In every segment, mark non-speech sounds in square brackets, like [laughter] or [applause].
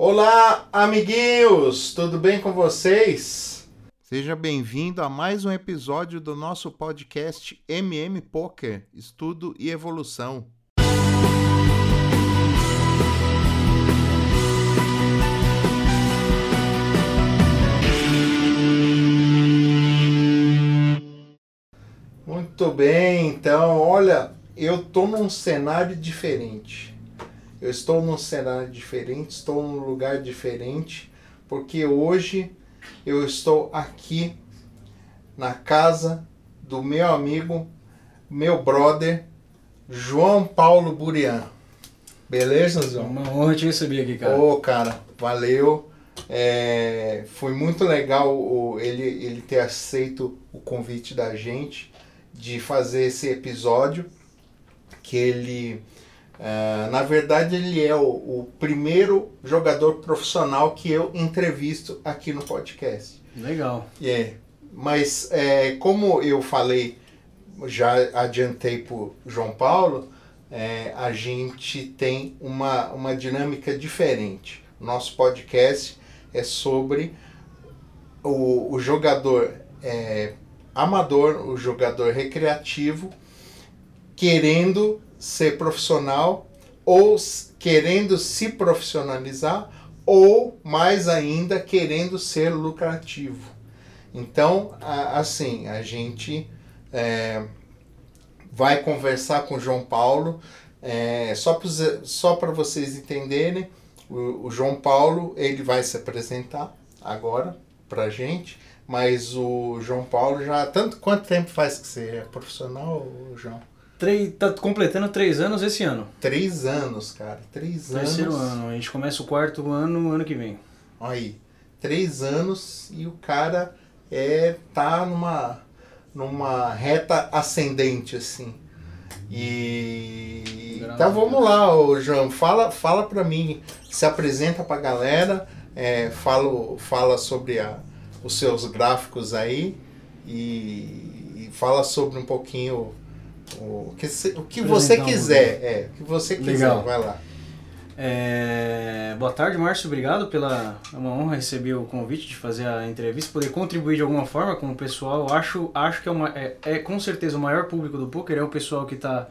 Olá, amiguinhos! Tudo bem com vocês? Seja bem-vindo a mais um episódio do nosso podcast MM Poker Estudo e Evolução. Muito bem, então, olha, eu tô num cenário diferente. Eu estou num cenário diferente, estou num lugar diferente, porque hoje eu estou aqui na casa do meu amigo, meu brother, João Paulo Burian. Beleza, João? Uma honra te receber aqui, cara. Ô, cara, valeu. É, foi muito legal o, ele, ele ter aceito o convite da gente de fazer esse episódio que ele uh, na verdade ele é o, o, primeiro jogador profissional que eu entrevisto aqui no podcast. Legal. É mas é, como eu falei já adiantei para João Paulo é, a gente tem uma, uma dinâmica diferente. Nosso podcast é sobre o, o jogador é, amador, o jogador recreativo, querendo ser profissional ou querendo se profissionalizar ou mais ainda querendo ser lucrativo. Então, assim, a gente é, vai conversar com João Paulo. É, só só para vocês entenderem, o, o João Paulo ele vai se apresentar agora para gente mas o João Paulo já. Tanto quanto tempo faz que você é profissional, João? Três, tá completando três anos esse ano. Três anos, cara. Três Terceiro anos. ano. A gente começa o quarto ano ano que vem. Aí. Três anos e o cara é tá numa, numa reta ascendente, assim. E. Então vamos lá, ô João. Fala, fala pra mim. Se apresenta pra galera. É, fala, fala sobre a, os seus gráficos aí e, e fala sobre um pouquinho o que, o que você quiser. É, o que você quiser, Legal. vai lá. É... Boa tarde, Márcio. Obrigado pela. É uma honra receber o convite de fazer a entrevista, poder contribuir de alguma forma com o pessoal. Acho, acho que é, uma, é, é com certeza o maior público do poker é o pessoal que está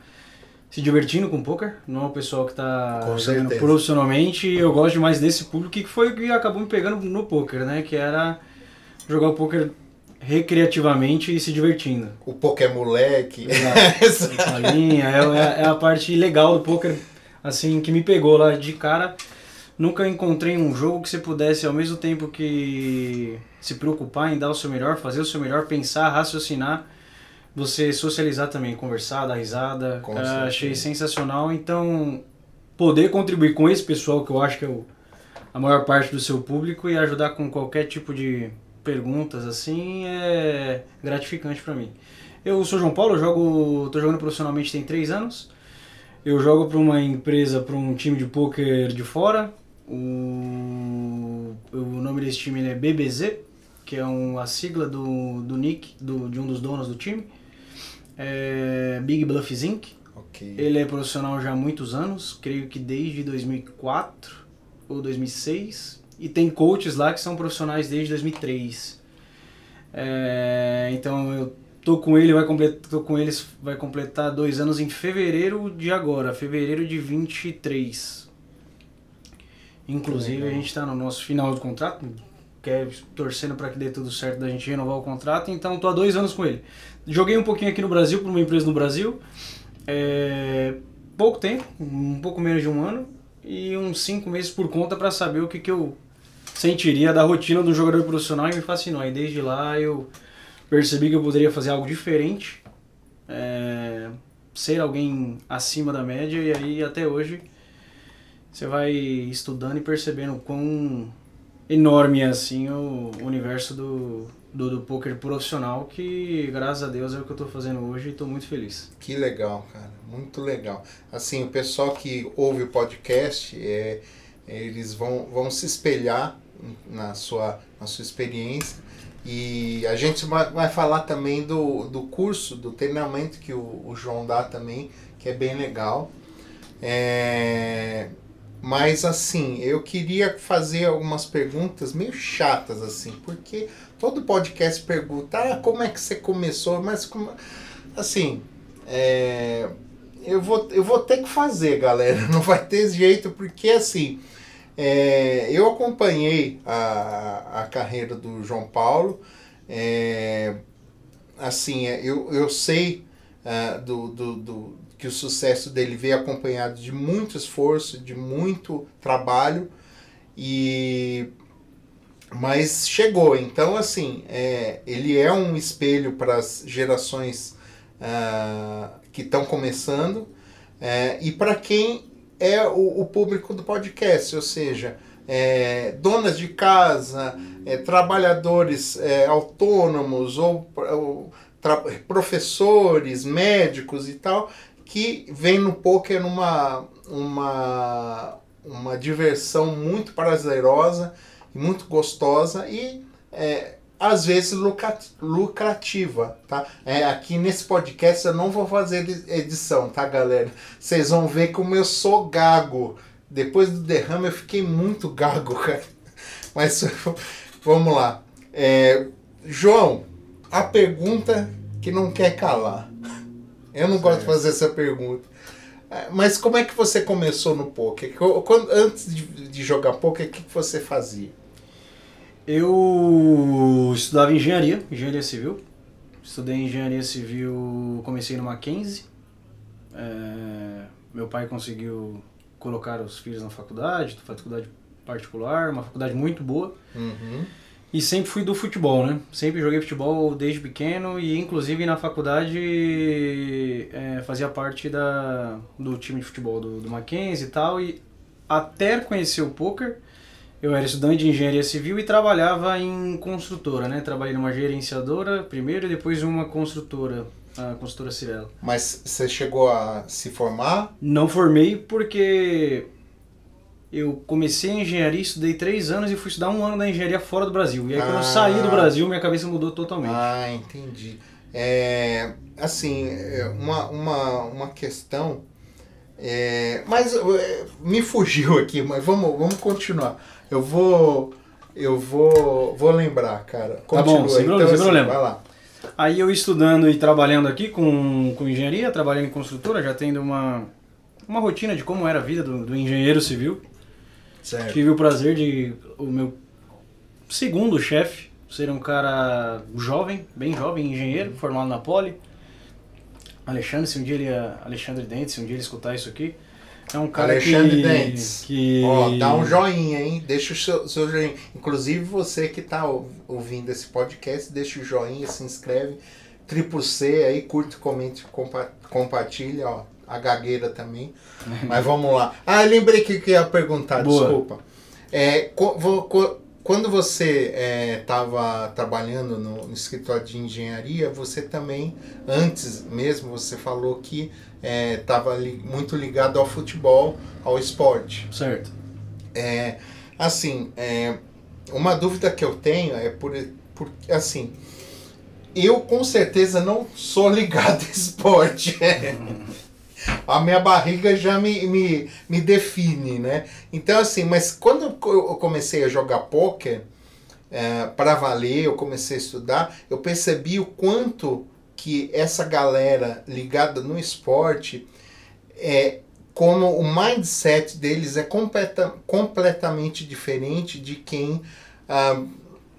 se divertindo com poker, não é o pessoal que está jogando profissionalmente. Eu gosto demais desse público que foi o que acabou me pegando no poker, né? Que era jogar o poker recreativamente e se divertindo. O poker moleque. Exato. [laughs] a linha, é, é, a parte legal do poker, assim, que me pegou lá de cara. Nunca encontrei um jogo que você pudesse, ao mesmo tempo que se preocupar em dar o seu melhor, fazer o seu melhor, pensar, raciocinar, você socializar também, conversar, dar risada. Com achei sensacional. Então, poder contribuir com esse pessoal, que eu acho que é o, a maior parte do seu público, e ajudar com qualquer tipo de perguntas assim é gratificante para mim. Eu sou João Paulo, eu jogo, tô jogando profissionalmente tem três anos. Eu jogo para uma empresa, para um time de poker de fora. O, o nome desse time é BBZ, que é um, a sigla do, do nick do, de um dos donos do time. É Big Bluff Inc. Okay. Ele é profissional já há muitos anos, creio que desde 2004 ou 2006 e tem coaches lá que são profissionais desde 2003. É, então eu tô com ele, vai completar, tô com eles, vai completar dois anos em fevereiro de agora, fevereiro de 23. Inclusive a gente está no nosso final de contrato, quer torcendo para que dê tudo certo da gente renovar o contrato, então tô há dois anos com ele. Joguei um pouquinho aqui no Brasil para uma empresa no Brasil, é, pouco tempo, um pouco menos de um ano e uns cinco meses por conta para saber o que, que eu sentiria da rotina do jogador profissional e me fascinou. E desde lá eu percebi que eu poderia fazer algo diferente, é, ser alguém acima da média e aí até hoje você vai estudando e percebendo quão enorme é assim o universo do, do, do poker profissional que graças a Deus é o que eu estou fazendo hoje e estou muito feliz. Que legal, cara, muito legal. Assim, o pessoal que ouve o podcast, é, eles vão, vão se espelhar na sua, na sua experiência. E a gente vai, falar também do, do curso, do treinamento que o, o João dá também, que é bem legal. É, mas assim, eu queria fazer algumas perguntas meio chatas, assim, porque todo podcast pergunta, ah, como é que você começou? Mas como. Assim, é, eu, vou, eu vou ter que fazer, galera. [laughs] Não vai ter jeito, porque assim. É, eu acompanhei a, a carreira do João Paulo. É, assim, é, eu, eu sei uh, do, do, do, que o sucesso dele veio acompanhado de muito esforço, de muito trabalho, e mas chegou. Então, assim, é, ele é um espelho para as gerações uh, que estão começando é, e para quem é o, o, público do podcast, ou seja, é, donas de casa, é, trabalhadores é, autônomos ou, ou professores, médicos e tal, que vem no poker numa uma, uma diversão muito prazerosa e muito gostosa e é, às vezes lucrativa, tá? É, aqui nesse podcast eu não vou fazer edição, tá, galera? Vocês vão ver como eu sou gago. Depois do derrame eu fiquei muito gago, [laughs] cara. Mas [laughs] vamos lá. É, João, a pergunta que não quer calar. Eu não certo. gosto de fazer essa pergunta. É, mas como é que você começou no poker? Quando, antes de, de jogar poker, o que você fazia? Eu estudava engenharia, engenharia civil. Estudei engenharia civil, comecei no Mackenzie. É, meu pai conseguiu colocar os filhos na faculdade, faculdade particular, uma faculdade muito boa. Uhum. E sempre fui do futebol, né? Sempre joguei futebol desde pequeno e inclusive na faculdade é, fazia parte da, do time de futebol do, do Mackenzie e tal. E até conhecer o poker, eu era estudante de engenharia civil e trabalhava em construtora, né? Trabalhei numa gerenciadora primeiro e depois uma construtora, a construtora Cirela. Mas você chegou a se formar? Não formei porque eu comecei a engenharia, estudei três anos e fui estudar um ano da engenharia fora do Brasil. E aí, ah. quando eu saí do ah. Brasil, minha cabeça mudou totalmente. Ah, entendi. É, assim, é, uma, uma, uma questão. É, mas é, me fugiu aqui, mas vamos, vamos continuar. Eu vou. Eu vou. Vou lembrar, cara. Continua. Tá bom, sem, então, sem assim, problema. Vai lá. Aí eu estudando e trabalhando aqui com, com engenharia, trabalhando em construtora, já tendo uma, uma rotina de como era a vida do, do engenheiro civil. Certo. Tive o prazer de o meu segundo chefe ser um cara jovem, bem jovem, engenheiro, uhum. formado na Poli. Alexandre, se um dia ele Alexandre Dentes, se um dia ele escutar isso aqui, é um cara Alexandre que, Dentes. Que... Ó, dá um joinha, hein? Deixa o seu, seu joinha. Inclusive você que está ouvindo esse podcast, deixa o joinha, se inscreve. Triplo C aí, curte, comente, compa compartilha, ó. A gagueira também. [laughs] Mas vamos lá. Ah, lembrei que, que ia perguntar, Boa. desculpa. É, quando você estava é, trabalhando no, no, escritório de engenharia, você também, antes mesmo, você falou que estava é, li, muito ligado ao futebol, ao esporte. Certo. É, assim, é, uma dúvida que eu tenho é por, por assim, eu com certeza não sou [laughs] ligado a esporte. [laughs] a minha barriga já me, me, me define, né? Então, assim, mas quando eu comecei a jogar pôquer, é, para valer, eu comecei a estudar, eu percebi o quanto que essa galera ligada no esporte é como o mindset deles é completa, completamente diferente de quem ah,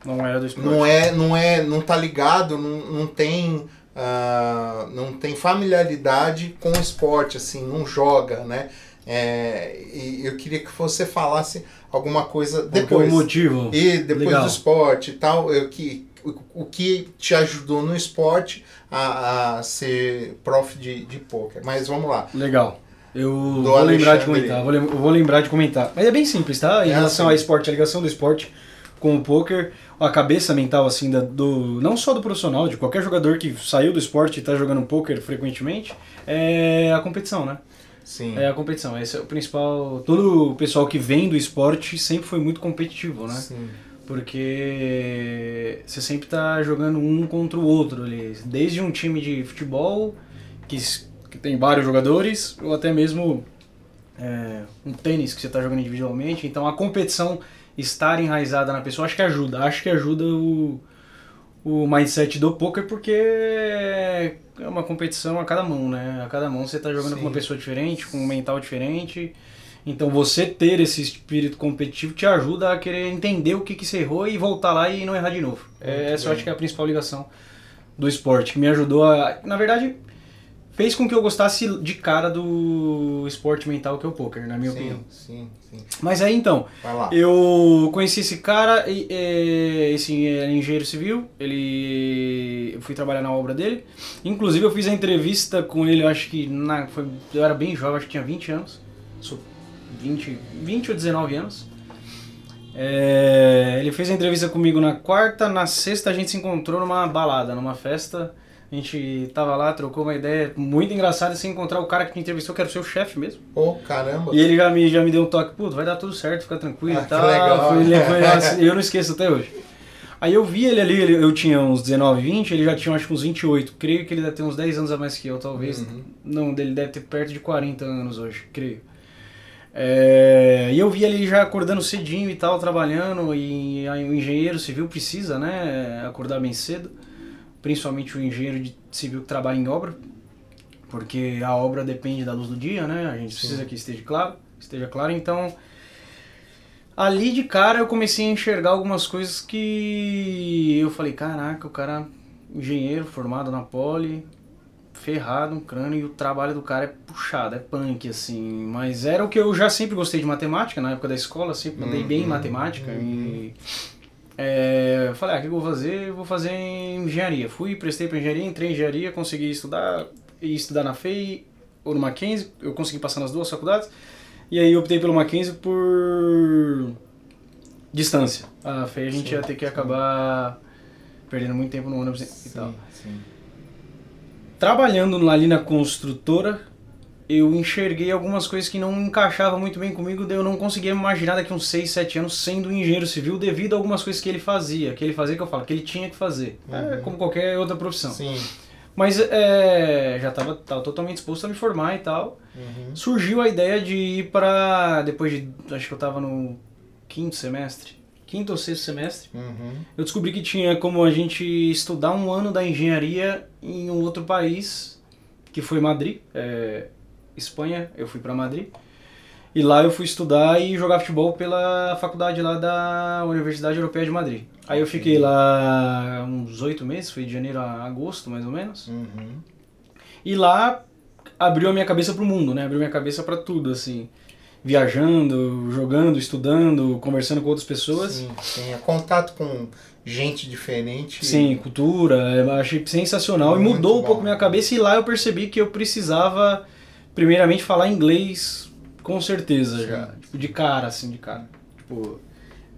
não é do esporte. Não é, não é, não tá ligado, não, não tem uh, não tem familiaridade com o esporte, assim, não joga, né? É, e eu queria que você falasse alguma coisa depois. o motivo? E depois Legal. do esporte e tal, eu, que, o, o que te ajudou no esporte a, a ser prof de, de poker. Mas vamos lá. Legal. Eu do vou Alexandre. lembrar de comentar. Vou, eu vou lembrar de comentar. Mas é bem simples, tá? Em é relação assim. ao esporte, a ligação do esporte com o poker, a cabeça mental assim da, do não só do profissional, de qualquer jogador que saiu do esporte e está jogando poker frequentemente, é a competição, né? Sim. É a competição. Esse é o principal. Todo o pessoal que vem do esporte sempre foi muito competitivo, né? Sim. Porque você sempre está jogando um contra o outro ali. Desde um time de futebol que, que tem vários jogadores, ou até mesmo é, um tênis que você está jogando individualmente. Então a competição estar enraizada na pessoa, acho que ajuda. Acho que ajuda o, o mindset do poker porque é uma competição a cada mão, né? A cada mão você está jogando Sim. com uma pessoa diferente, com um mental diferente. Então você ter esse espírito competitivo te ajuda a querer entender o que, que você errou e voltar lá e não errar de novo. É, essa eu acho que é a principal ligação do esporte, que me ajudou a. Na verdade, fez com que eu gostasse de cara do esporte mental que é o poker, na minha sim, opinião. Sim, sim. Mas aí então, eu conheci esse cara, esse é engenheiro civil, ele eu fui trabalhar na obra dele. Inclusive eu fiz a entrevista com ele, eu acho que na, foi, eu era bem jovem, acho que tinha 20 anos. Sou 20, 20 ou 19 anos. É, ele fez a entrevista comigo na quarta, na sexta a gente se encontrou numa balada, numa festa. A gente tava lá, trocou uma ideia muito engraçada se encontrar o cara que me entrevistou, que era o seu chefe mesmo. Pô, oh, caramba. E ele já me, já me deu um toque, puto, vai dar tudo certo, fica tranquilo ah, e tal. legal. Foi, foi, [laughs] assim, eu não esqueço até hoje. Aí eu vi ele ali, eu tinha uns 19, 20, ele já tinha acho que uns 28. Creio que ele deve ter uns 10 anos a mais que eu, talvez. Uhum. Não, ele deve ter perto de 40 anos hoje, creio. É, e eu vi ele já acordando cedinho e tal, trabalhando, e aí o engenheiro civil precisa, né, acordar bem cedo, principalmente o engenheiro de civil que trabalha em obra, porque a obra depende da luz do dia, né, a gente Sim. precisa que esteja claro, esteja claro, então ali de cara eu comecei a enxergar algumas coisas que eu falei, caraca, o cara engenheiro formado na Poli, ferrado um crânio e o trabalho do cara é puxado, é punk, assim. Mas era o que eu já sempre gostei de matemática, na época da escola, sempre mandei uhum, bem em matemática. Uhum. E é, falei, ah, o que eu vou fazer? Eu vou fazer engenharia. Fui, prestei para engenharia, entrei em engenharia, consegui estudar, e estudar na FEI ou no Mackenzie, eu consegui passar nas duas faculdades. E aí optei pelo Mackenzie por distância. A FEI a gente sim, ia ter que sim. acabar perdendo muito tempo no ônibus e tal. Sim trabalhando ali na construtora, eu enxerguei algumas coisas que não encaixavam muito bem comigo, eu não conseguia imaginar daqui uns 6, 7 anos sendo um engenheiro civil devido a algumas coisas que ele fazia, que ele fazia que eu falo, que ele tinha que fazer. É uhum. É como qualquer outra profissão. Sim. Mas é, já estava totalmente disposto a me formar e tal. Uhum. Surgiu a ideia de ir para depois de acho que eu estava no quinto semestre, quinto ou sexto semestre, uhum. eu descobri que tinha como a gente estudar um ano da engenharia em um outro país, que foi Madrid, é, Espanha, eu fui para Madrid. E lá eu fui estudar e jogar futebol pela faculdade lá da Universidade Europeia de Madrid. Aí eu fiquei lá uns oito meses, foi de janeiro a agosto mais ou menos. Uhum. E lá abriu a minha cabeça pro mundo, né? Abriu minha cabeça para tudo, assim viajando, jogando, estudando, conversando com outras pessoas. Sim, sim. É contato com gente diferente. Sim, cultura. Eu achei sensacional Muito e mudou bom. um pouco minha cabeça. E lá eu percebi que eu precisava, primeiramente, falar inglês com certeza sim. já. Tipo, de cara, assim, de cara. Tipo.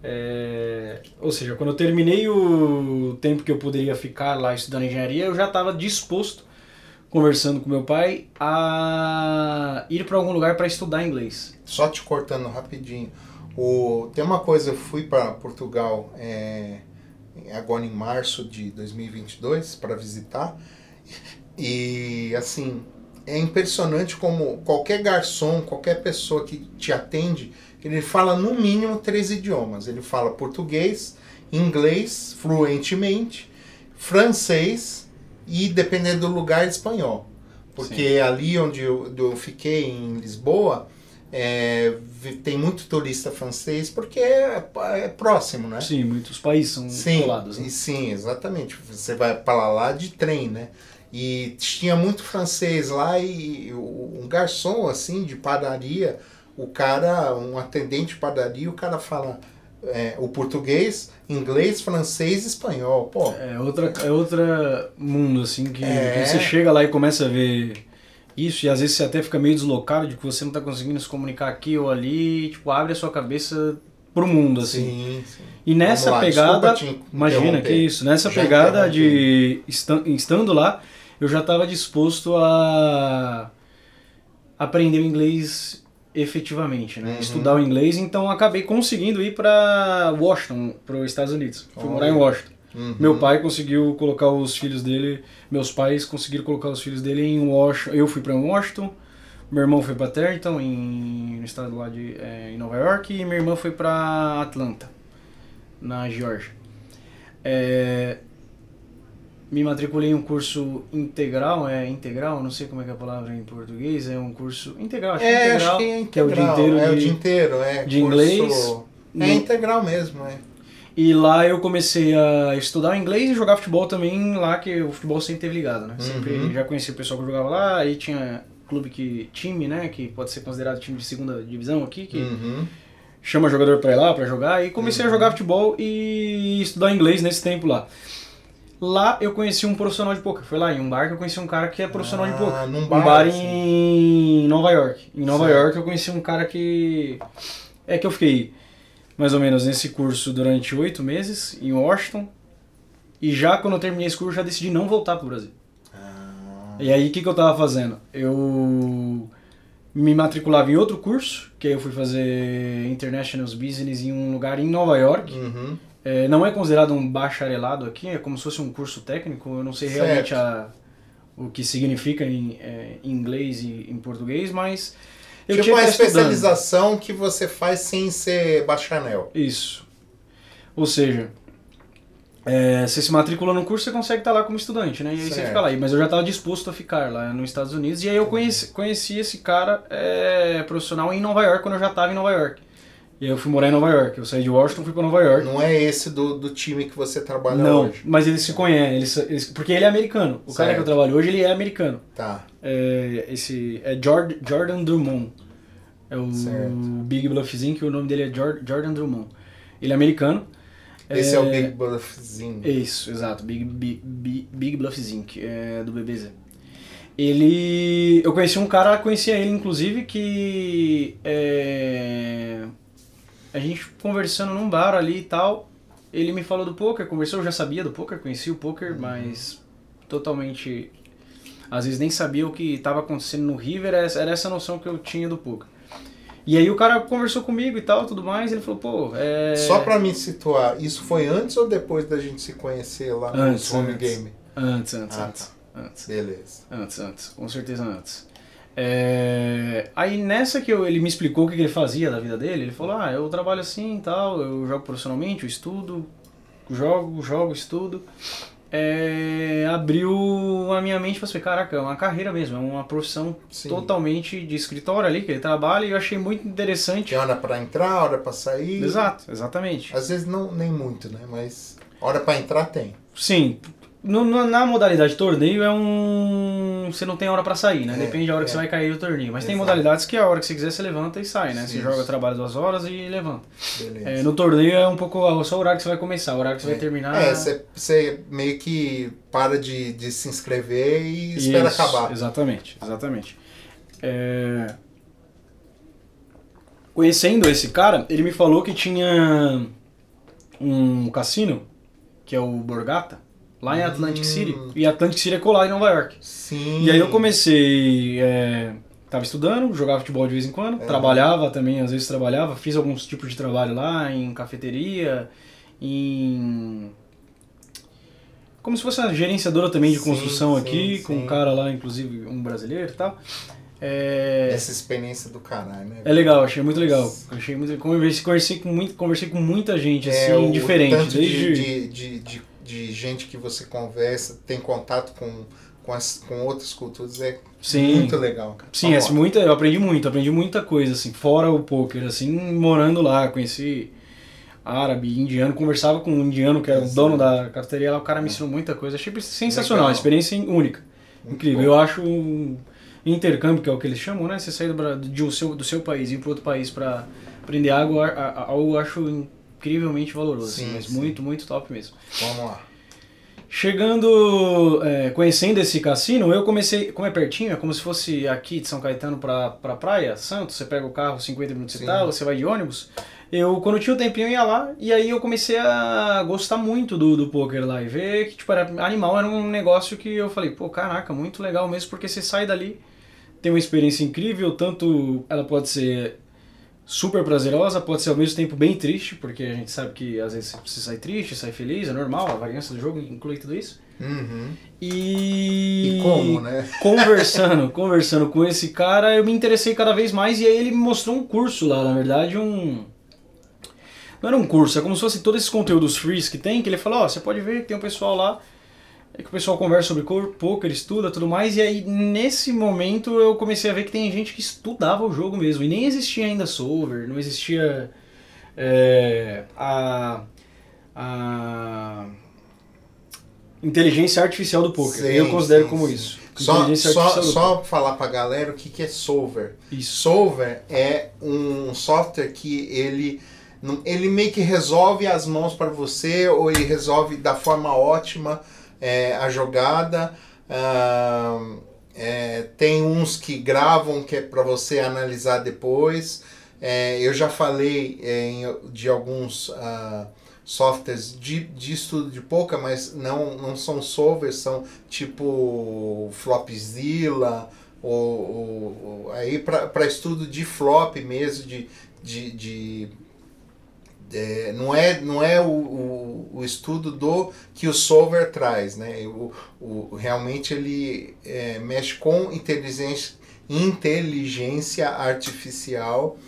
É... Ou seja, quando eu terminei o tempo que eu poderia ficar lá estudando engenharia, eu já estava disposto conversando com meu pai a ir para algum lugar para estudar inglês. Só te cortando rapidinho. O, tem uma coisa, eu fui para Portugal é, agora em março de 2022 para visitar [laughs] e assim é impressionante como qualquer garçom, qualquer pessoa que te atende, ele fala no mínimo três idiomas. Ele fala português, inglês fluentemente, francês e dependendo do lugar espanhol. Porque Sim. ali onde eu, eu, fiquei, em Lisboa, é, tem muito turista francês porque é, é, próximo, né? Sim, muitos países são sim, colados. Né? Sim, exatamente. Você vai para lá de trem, né? E tinha muito francês lá e um garçom assim de padaria, o cara, um atendente de padaria, o cara fala é, o português, inglês, francês e espanhol. Pô. É outra, é outra mundo, assim, que, é. que, você chega lá e começa a ver isso, e às vezes você até fica meio deslocado de que você não está conseguindo se comunicar aqui ou ali, e, tipo, abre a sua cabeça pro mundo, assim. Sim, sim. E nessa lá, pegada, imagina que isso, nessa já pegada de estando lá, eu já estava disposto a aprender o inglês efetivamente, né? Uhum. Estudar o inglês, então acabei conseguindo ir para Washington, para os Estados Unidos. Fui morar em Washington. Uhum. Meu pai conseguiu colocar os filhos dele, meus pais conseguiram colocar os filhos dele em Washington. Eu fui para Washington, Meu irmão foi pra Terryton, em, no estado lá de é, em Nova York, e minha irmã foi pra Atlanta, na Georgia. É, me matriculei em um curso integral, é integral, não sei como é que é a palavra em português, é um curso integral, acho que É, é integral, acho que é que é o dia integral. inteiro É o de- dia inteiro, é. de curso- inglês. É integral mesmo, é. E lá eu comecei a estudar inglês e jogar futebol também lá, que o futebol sempre teve ligado, né? Sempre Uhum. já conheci o pessoal que jogava lá, aí tinha clube que time, né, que pode ser considerado time de segunda divisão aqui, que Uhum. chama jogador pra ir lá pra jogar e comecei Uhum. a jogar futebol e estudar inglês nesse tempo lá. Lá eu conheci um profissional de poker. Foi lá em um bar que eu conheci um cara que é profissional de Ah, poker. num um bar, bar assim. em Nova York. Em Nova Certo. York eu conheci um cara que é que eu fiquei mais ou menos nesse curso durante oito meses em Washington. E já quando eu terminei esse curso, eu já decidi não voltar pro Brasil. Ah, E aí, o que, que eu tava fazendo? Eu me matriculava em outro curso, que aí eu fui fazer International Business em um lugar em Nova York. uhum. É, não é considerado um bacharelado aqui, é como se fosse um curso técnico. Eu não sei Certo. realmente a, o que significa em, é, em inglês e em português, mas eu tipo tinha uma que estar estudando. especialização que você faz sem ser bacharel. Isso. Ou seja, é, você se matricula no curso, você consegue estar lá como estudante, né? E aí você Certo. fica lá. Mas eu já estava disposto a ficar lá nos Estados Unidos. E aí eu conheci, conheci esse cara é, profissional em Nova York, quando eu já estava em Nova York. E aí eu fui morar em Nova York. Eu saí de Washington, fui para Nova York. Não é esse do, do time que você trabalha Não, hoje. mas eles se conhecem, eles, eles- porque ele é americano. O cara que eu Certo. trabalho hoje, ele é americano. Tá. É, esse é Jord, Jordan Drummond. É o Certo. Big Bluffzinho, que o nome dele é Jor- Jordan Drummond. Ele é americano. Esse é, o Big Bluffzinho. Isso, exato. Big, Big, Big, Big Bluffzinho, que é do BBZ. Ele... Eu conheci um cara, conhecia ele inclusive, que... É, a gente conversando num bar ali e tal, ele me falou do poker, conversou, eu já sabia do poker, conhecia o poker, mas totalmente... Às vezes nem sabia o que estava acontecendo no River, era essa- era essa noção que eu tinha do poker. E aí o cara conversou comigo e tal, tudo mais, e ele falou, pô, é... Só pra me situar, isso foi antes ou depois da gente se conhecer lá no Antes, Home antes. Game? Antes, antes, Ah, antes, antes. Beleza. Antes, antes, com certeza antes. É, Aí nessa que eu- ele me explicou o que que ele fazia da vida dele, ele falou, ah, eu trabalho assim e tal, eu jogo profissionalmente, eu estudo, jogo, jogo, estudo. É, abriu a minha mente para falei, caraca, é uma carreira mesmo, é uma profissão Sim. totalmente de escritório ali que ele trabalha e eu achei muito interessante. Tem hora pra entrar, hora pra sair. Exato, exatamente. Às vezes não, nem muito, né? Mas hora pra entrar tem. Sim. No- no- na modalidade torneio é um. Você não tem hora pra sair, né? É, Depende da hora que é. você vai cair do torneio. Mas tem Exato. modalidades que a hora que você quiser você levanta e sai, né? Você Sim. joga, trabalha duas horas e levanta. Beleza. É, no torneio é um pouco só o horário que você vai começar, o horário que você vai terminar. É, você, você meio que para de, de se inscrever e espera Isso, acabar. Exatamente, exatamente. É, Conhecendo esse cara, ele me falou que tinha um cassino, que é o Borgata, lá em Atlantic Hum. City. E Atlantic City é colado em Nova York. Sim. E aí eu comecei. É, tava estudando, jogava futebol de vez em quando, É. trabalhava também, às vezes trabalhava, fiz alguns tipos de trabalho lá, em cafeteria, em. Como se fosse uma gerenciadora também de Sim, construção sim, aqui, com sim. um cara lá, inclusive um brasileiro e tal. É, Essa experiência do caralho, né? é legal, achei muito legal. Achei muito, conversei, conversei, com muito, conversei com muita gente, assim, É, o diferente. desde... de, de, de, de, gente que você conversa, tem contato com, com, as, com outras culturas, é Sim. muito legal, cara. Sim, assim, lá. muita, eu aprendi muito, aprendi muita coisa, assim, fora o poker, assim, morando lá, conheci árabe, indiano, conversava com um indiano que era o Exato. dono da cafeteria lá, o cara me ensinou muita coisa, achei sensacional, Legal. experiência única, Muito incrível. bom. Eu acho um intercâmbio, que é o que eles chamam, né, você sair do, um seu, do seu país e ir para outro país para aprender água, a- a- eu acho incrivelmente valoroso, assim, Sim, mas sim. muito, muito top mesmo. Vamos lá. Chegando, é, conhecendo esse cassino, eu comecei, como é pertinho, é como se fosse aqui de São Caetano pra, pra praia, Santos, você pega o carro, 50 minutos Sim. e tal, você vai de ônibus. Eu, quando tinha o tempinho, eu ia lá, e aí eu comecei a gostar muito do, do poker lá, e ver que, tipo, era, animal era um negócio que eu falei, pô, caraca, muito legal mesmo, porque você sai dali, tem uma experiência incrível, tanto ela pode ser super prazerosa, pode ser ao mesmo tempo bem triste, porque a gente sabe que às vezes você sai triste, sai feliz, é normal, a variância do jogo inclui tudo isso. Uhum. E, E como, né? [laughs] conversando, conversando com esse cara, eu me interessei cada vez mais e aí ele me mostrou um curso lá, na verdade, um não era um curso, é como se fosse todos esses conteúdos frees que tem, que ele falou, ó, você pode ver que tem um pessoal lá, que o pessoal conversa sobre cor- poker, estuda tudo mais, e aí nesse momento eu comecei a ver que tem gente que estudava o jogo mesmo, e nem existia ainda solver, não existia é, a, a inteligência artificial do poker. Sim, eu considero sim, como sim. isso. Só, só, só falar pra galera o que, que é Solver. Isso. Solver é um software que ele, ele meio que resolve as mãos para você ou ele resolve da forma ótima é, a jogada. Ah, é, tem uns que gravam que é para você analisar depois. É, eu já falei é, em- de alguns ah, softwares de, de estudo de poker, mas não, não são solvers, são tipo Flopzilla, ou, ou- ou- aí para estudo de flop mesmo, de, de, de é, não é, não é o, o, o estudo do que o solver traz, né? O, o, realmente ele é, mexe com inteligência, inteligência artificial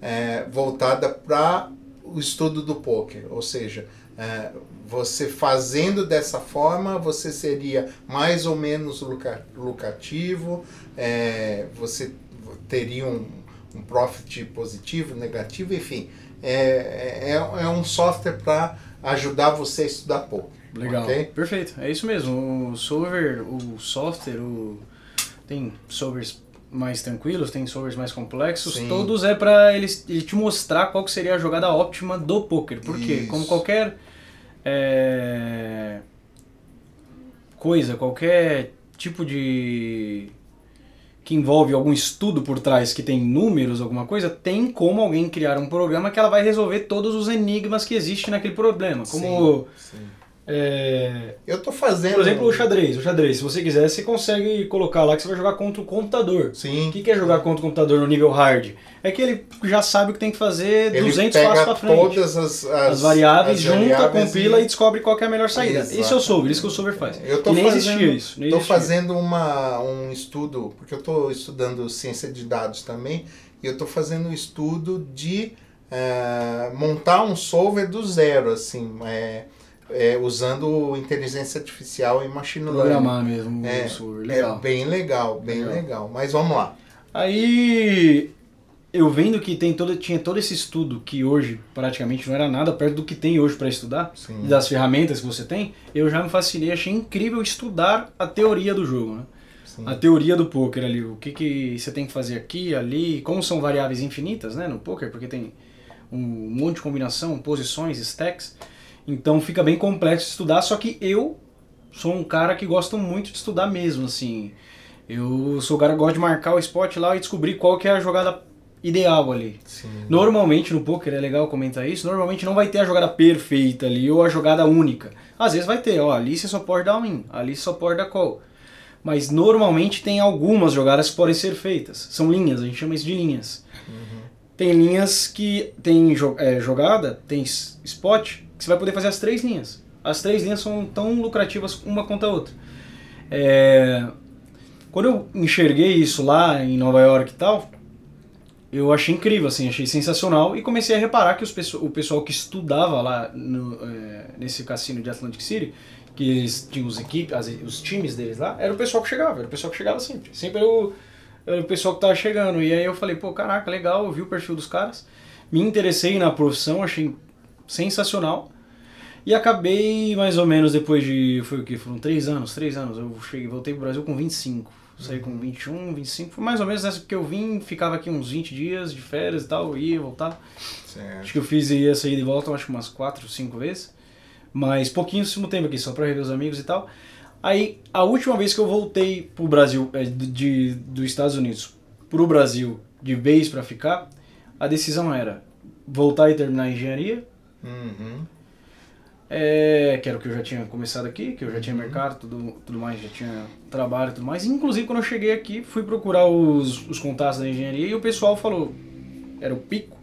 é, voltada para o estudo do poker, ou seja, é, você fazendo dessa forma, você seria mais ou menos lucra- lucrativo, é, você teria um, um profit positivo, negativo, enfim, é, é, é um software para ajudar você a estudar poker. Legal. ok? Perfeito. É isso mesmo. O solver, o software, o... tem solvers mais tranquilos, tem solvers mais complexos. Sim. Todos é pra ele, ele te mostrar qual seria a jogada óptima do poker. Por quê? Isso. Como qualquer é, coisa, qualquer tipo de que envolve algum estudo por trás, que tem números, alguma coisa, tem como alguém criar um programa que ela vai resolver todos os enigmas que existem naquele problema. Como Sim, sim. É, Eu tô fazendo. por exemplo, o xadrez. O xadrez, se você quiser, você consegue colocar lá que você vai jogar contra o computador. Sim. O que é jogar contra o computador no nível hard? É que ele já sabe o que tem que fazer Ele 200 pega passos pra frente. todas as, as, As variáveis, as junta, variáveis compila e... descobre qual é a melhor saída. Exato. Isso é o solver, isso que o solver faz. Eu tô e nem fazendo, existia isso. Estou fazendo uma, um estudo, porque eu estou estudando ciência de dados também, e eu estou fazendo um estudo de eh, montar um solver do zero, assim, é, é, usando inteligência artificial e machine learning. Programar mesmo É. É Legal. bem legal, bem Legal. legal. Mas vamos lá. Aí eu vendo que tem todo, tinha todo esse estudo que hoje praticamente não era nada perto do que tem hoje para estudar, Sim. das ferramentas que você tem, eu já me fascinei, achei incrível estudar a teoria do jogo, né? Sim. A teoria do poker ali, o que, que você tem que fazer aqui, ali, como são variáveis infinitas, né, no poker, porque tem um monte de combinação, posições, stacks, então fica bem complexo de estudar, só que eu sou um cara que gosta muito de estudar mesmo, assim. Eu sou o cara que gosta de marcar o spot lá e descobrir qual que é a jogada ideal ali. Sim. Normalmente no poker é legal comentar isso, normalmente não vai ter a jogada perfeita ali ou a jogada única. Às vezes vai ter, ó, ali você só pode dar win, ali você só pode dar call. Mas normalmente tem algumas jogadas que podem ser feitas. São linhas, a gente chama isso de linhas. Tem linhas que tem é, jogada, tem spot, você vai poder fazer as três linhas. As três linhas são tão lucrativas uma contra a outra. É, Quando eu enxerguei isso lá em Nova York e tal, eu achei incrível, assim, achei sensacional e comecei a reparar que o pessoal que estudava lá no, é, nesse cassino de Atlantic City, que eles tinham os equipes, as- os times deles lá, era o pessoal que chegava, era o pessoal que chegava sempre. Sempre era o, era o pessoal que tava chegando. E aí eu falei, pô, caraca, legal, eu vi o perfil dos caras, me interessei na profissão, achei sensacional. E acabei mais ou menos depois de. Foi o que? Foram três anos, três anos. Eu cheguei, voltei pro Brasil com 25. Saí com 21, 25. Foi mais ou menos nessa que eu vim, ficava aqui uns 20 dias de férias e tal, ia, voltava. Certo. Acho que eu fiz e essa ida e volta, acho que umas 4, 5 vezes. Mas pouquíssimo tempo aqui, só pra rever os amigos e tal. Aí, a última vez que eu voltei pro Brasil, é, de, de- dos Estados Unidos pro Brasil, de vez pra ficar, a decisão era voltar e terminar a engenharia, Uhum. é, que era o que eu já tinha começado aqui, que eu já tinha Uhum. mercado, tudo, tudo mais, já tinha trabalho e tudo mais. Inclusive, quando eu cheguei aqui, fui procurar os, os contatos da engenharia e o pessoal falou, era o pico,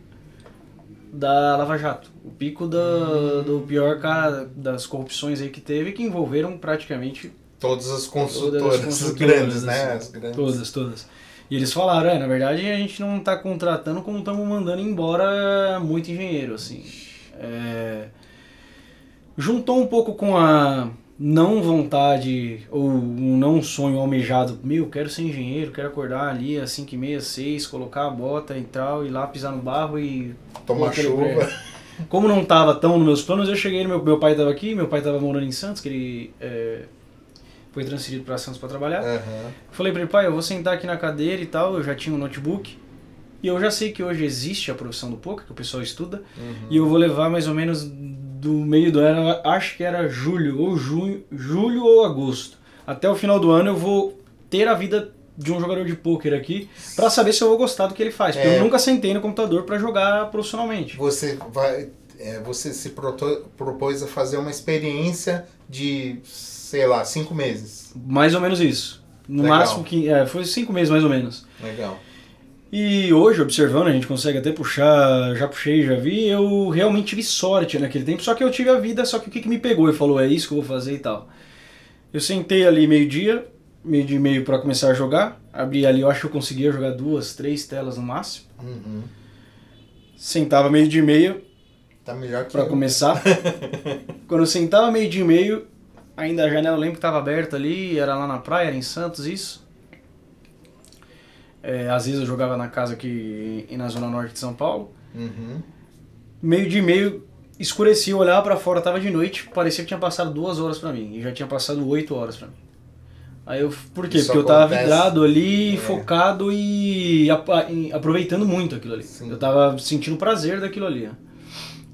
da Lava Jato. O pico da, do pior cara das corrupções aí que teve, que envolveram praticamente Todas as consultoras, todas as as construtoras, grandes, né? assim. As grandes. Todas, todas. E eles falaram, é, na verdade a gente não tá contratando como estamos mandando embora muito engenheiro, assim. É, Juntou um pouco com a não vontade ou um não sonho almejado. Meu, quero ser engenheiro, quero acordar ali às 5 e meia, 6, colocar a bota e tal, ir lá pisar no barro e... Tomar chuva. Como não tava tão nos meus planos, eu cheguei, meu, meu pai tava aqui, meu pai tava morando em Santos, que ele é, foi transferido para Santos para trabalhar. Aham. Falei pra ele, pai, eu vou sentar aqui na cadeira e tal, eu já tinha um notebook. E eu já sei que hoje existe a profissão do poker, que o pessoal estuda. Uhum. E eu vou levar mais ou menos do meio do ano, acho que era julho ou junho, julho ou agosto. Até o final do ano eu vou ter a vida de um jogador de poker aqui pra saber se eu vou gostar do que ele faz. Porque É. eu nunca sentei no computador pra jogar profissionalmente. Você vai. é, você se proto- propôs a fazer uma experiência de, sei lá, cinco meses. Mais ou menos isso. No Legal. máximo que. É, foi cinco meses mais ou menos. Legal. E hoje, observando, a gente consegue até puxar, já puxei, já vi, eu realmente tive sorte naquele tempo, só que eu tive a vida, só que o que, que me pegou e falou, é isso que eu vou fazer e tal. Eu sentei ali meio-dia, meio dia e meio pra começar a jogar, abri ali, eu acho que eu conseguia jogar duas, três telas no máximo. Uhum. Sentava meio dia e meio Tá melhor que pra eu. começar. [laughs] Quando eu sentava meio dia e meio, ainda a janela eu lembro que tava aberta ali, era lá na praia, era em Santos isso. É, às vezes eu jogava na casa aqui e na zona norte de São Paulo. Uhum. meio de meio escurecia, eu olhava pra fora, tava de noite, parecia que tinha passado duas horas pra mim, e já tinha passado oito horas pra mim. Aí eu, por quê? Isso Porque eu tava acontece. vidrado ali, É. focado e aproveitando muito aquilo ali. Sim. Eu tava sentindo prazer daquilo ali, ó,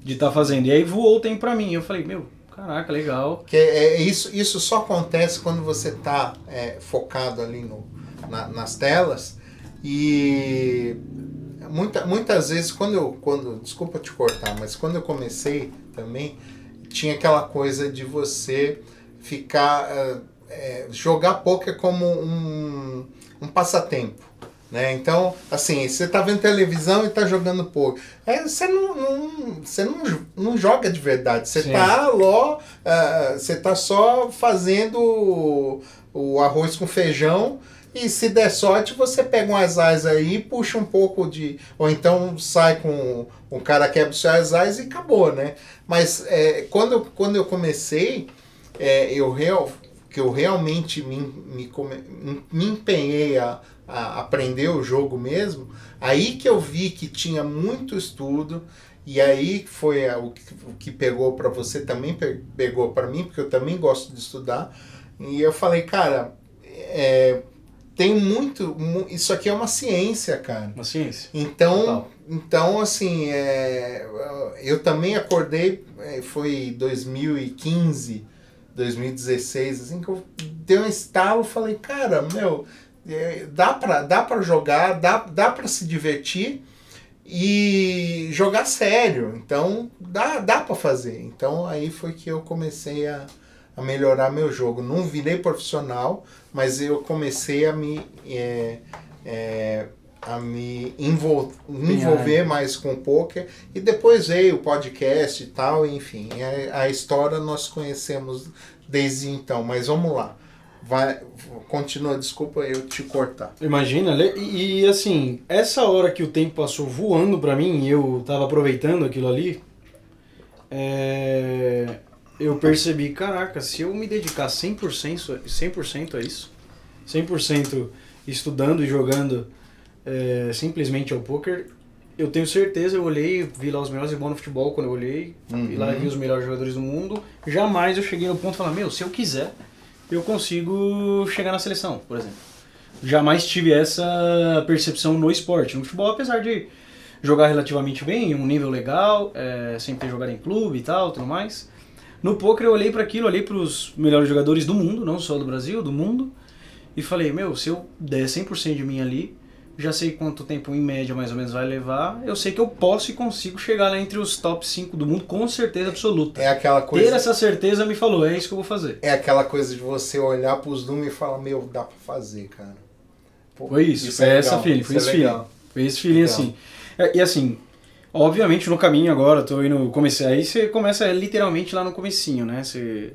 de estar fazendo. E aí voou o tempo pra mim, eu falei, meu, caraca, legal. Que é, isso, isso só acontece quando você tá é, focado ali no, na- nas telas e muita, muitas vezes quando eu quando desculpa te cortar mas quando eu comecei também tinha aquela coisa de você ficar é, jogar poker como um, um passatempo né? Então, assim, você tá vendo televisão e tá jogando poker. É, você não, não, você não, não joga de verdade. Você Sim. tá ló, ah, você tá só fazendo o, o arroz com feijão e se der sorte você pega um asais aí, puxa um pouco de. Ou então sai com o cara quebra os seus asais e acabou, né? Mas é, quando, quando eu comecei, é, eu, real, que eu realmente me, me, me empenhei a, a aprender o jogo mesmo, aí que eu vi que tinha muito estudo. E aí foi o que, pegou para você também pe- pegou para mim, porque eu também gosto de estudar. E eu falei, cara, é, tem muito. mu- Isso aqui é uma ciência, cara. Uma ciência. Então, Total. então assim, é, eu também acordei, é, foi 2015, 2016, assim, que eu dei um estalo falei, cara, meu, é, dá pra, dá pra jogar, dá, dá pra se divertir e jogar sério. Então, dá, dá pra fazer. Então, aí foi que eu comecei a, a melhorar meu jogo. Não virei profissional, mas eu comecei a me, é, é, a me envol- envolver mais com o poker. E depois veio o podcast e tal, enfim. A, a história nós conhecemos desde então. Mas vamos lá. Vai, continua, desculpa eu te cortar. Imagina, e, e, assim, essa hora que o tempo passou voando pra mim eu tava aproveitando aquilo ali, é, eu percebi, caraca, se eu me dedicar 100%, 100% a isso, 100% estudando e jogando é, simplesmente ao poker, eu tenho certeza, eu olhei, vi lá os melhores e bons no futebol quando eu olhei, e lá vi os melhores jogadores do mundo, jamais eu cheguei no ponto de falar, meu, se eu quiser, eu consigo chegar na seleção, por exemplo. Jamais tive essa percepção no esporte. No futebol, apesar de jogar relativamente bem, em um nível legal, é, sempre ter jogado em clube e tal, tudo mais. No poker eu olhei para aquilo, olhei para os melhores jogadores do mundo, não só do Brasil, do mundo, e falei, meu, se eu der 100% de mim ali, já sei quanto tempo em média mais ou menos vai levar, eu sei que eu posso e consigo chegar lá entre os top 5 do mundo com certeza absoluta. É aquela Ter coisa. essa certeza me falou, é isso que eu vou fazer. É aquela coisa de você olhar pros números e falar, meu, dá pra fazer, cara. Pô, Foi isso, foi é essa legal, feeling, foi isso esse é legal. Foi esse Legal. assim. É, E assim, Obviamente no caminho agora, tô indo, comecei, aí você começa literalmente lá no comecinho, né? Você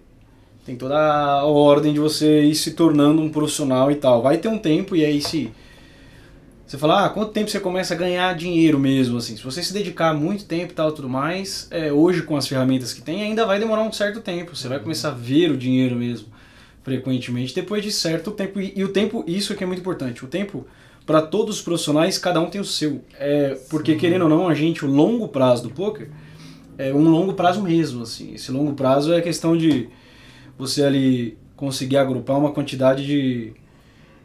tem toda a ordem de você ir se tornando um profissional e tal. Vai ter um tempo e aí se você fala, ah, quanto tempo você começa a ganhar dinheiro mesmo, assim? Se você se dedicar muito tempo e tal tudo mais, é, hoje com as ferramentas que tem, ainda vai demorar um certo tempo. Você vai uhum. começar a ver o dinheiro mesmo, frequentemente, depois de certo tempo. E, e o tempo, isso que é muito importante, o tempo para todos os profissionais, cada um tem o seu. É, porque, Sim. querendo ou não, a gente, o longo prazo do poker é um longo prazo mesmo. Assim. Esse longo prazo é a questão de você ali conseguir agrupar uma quantidade de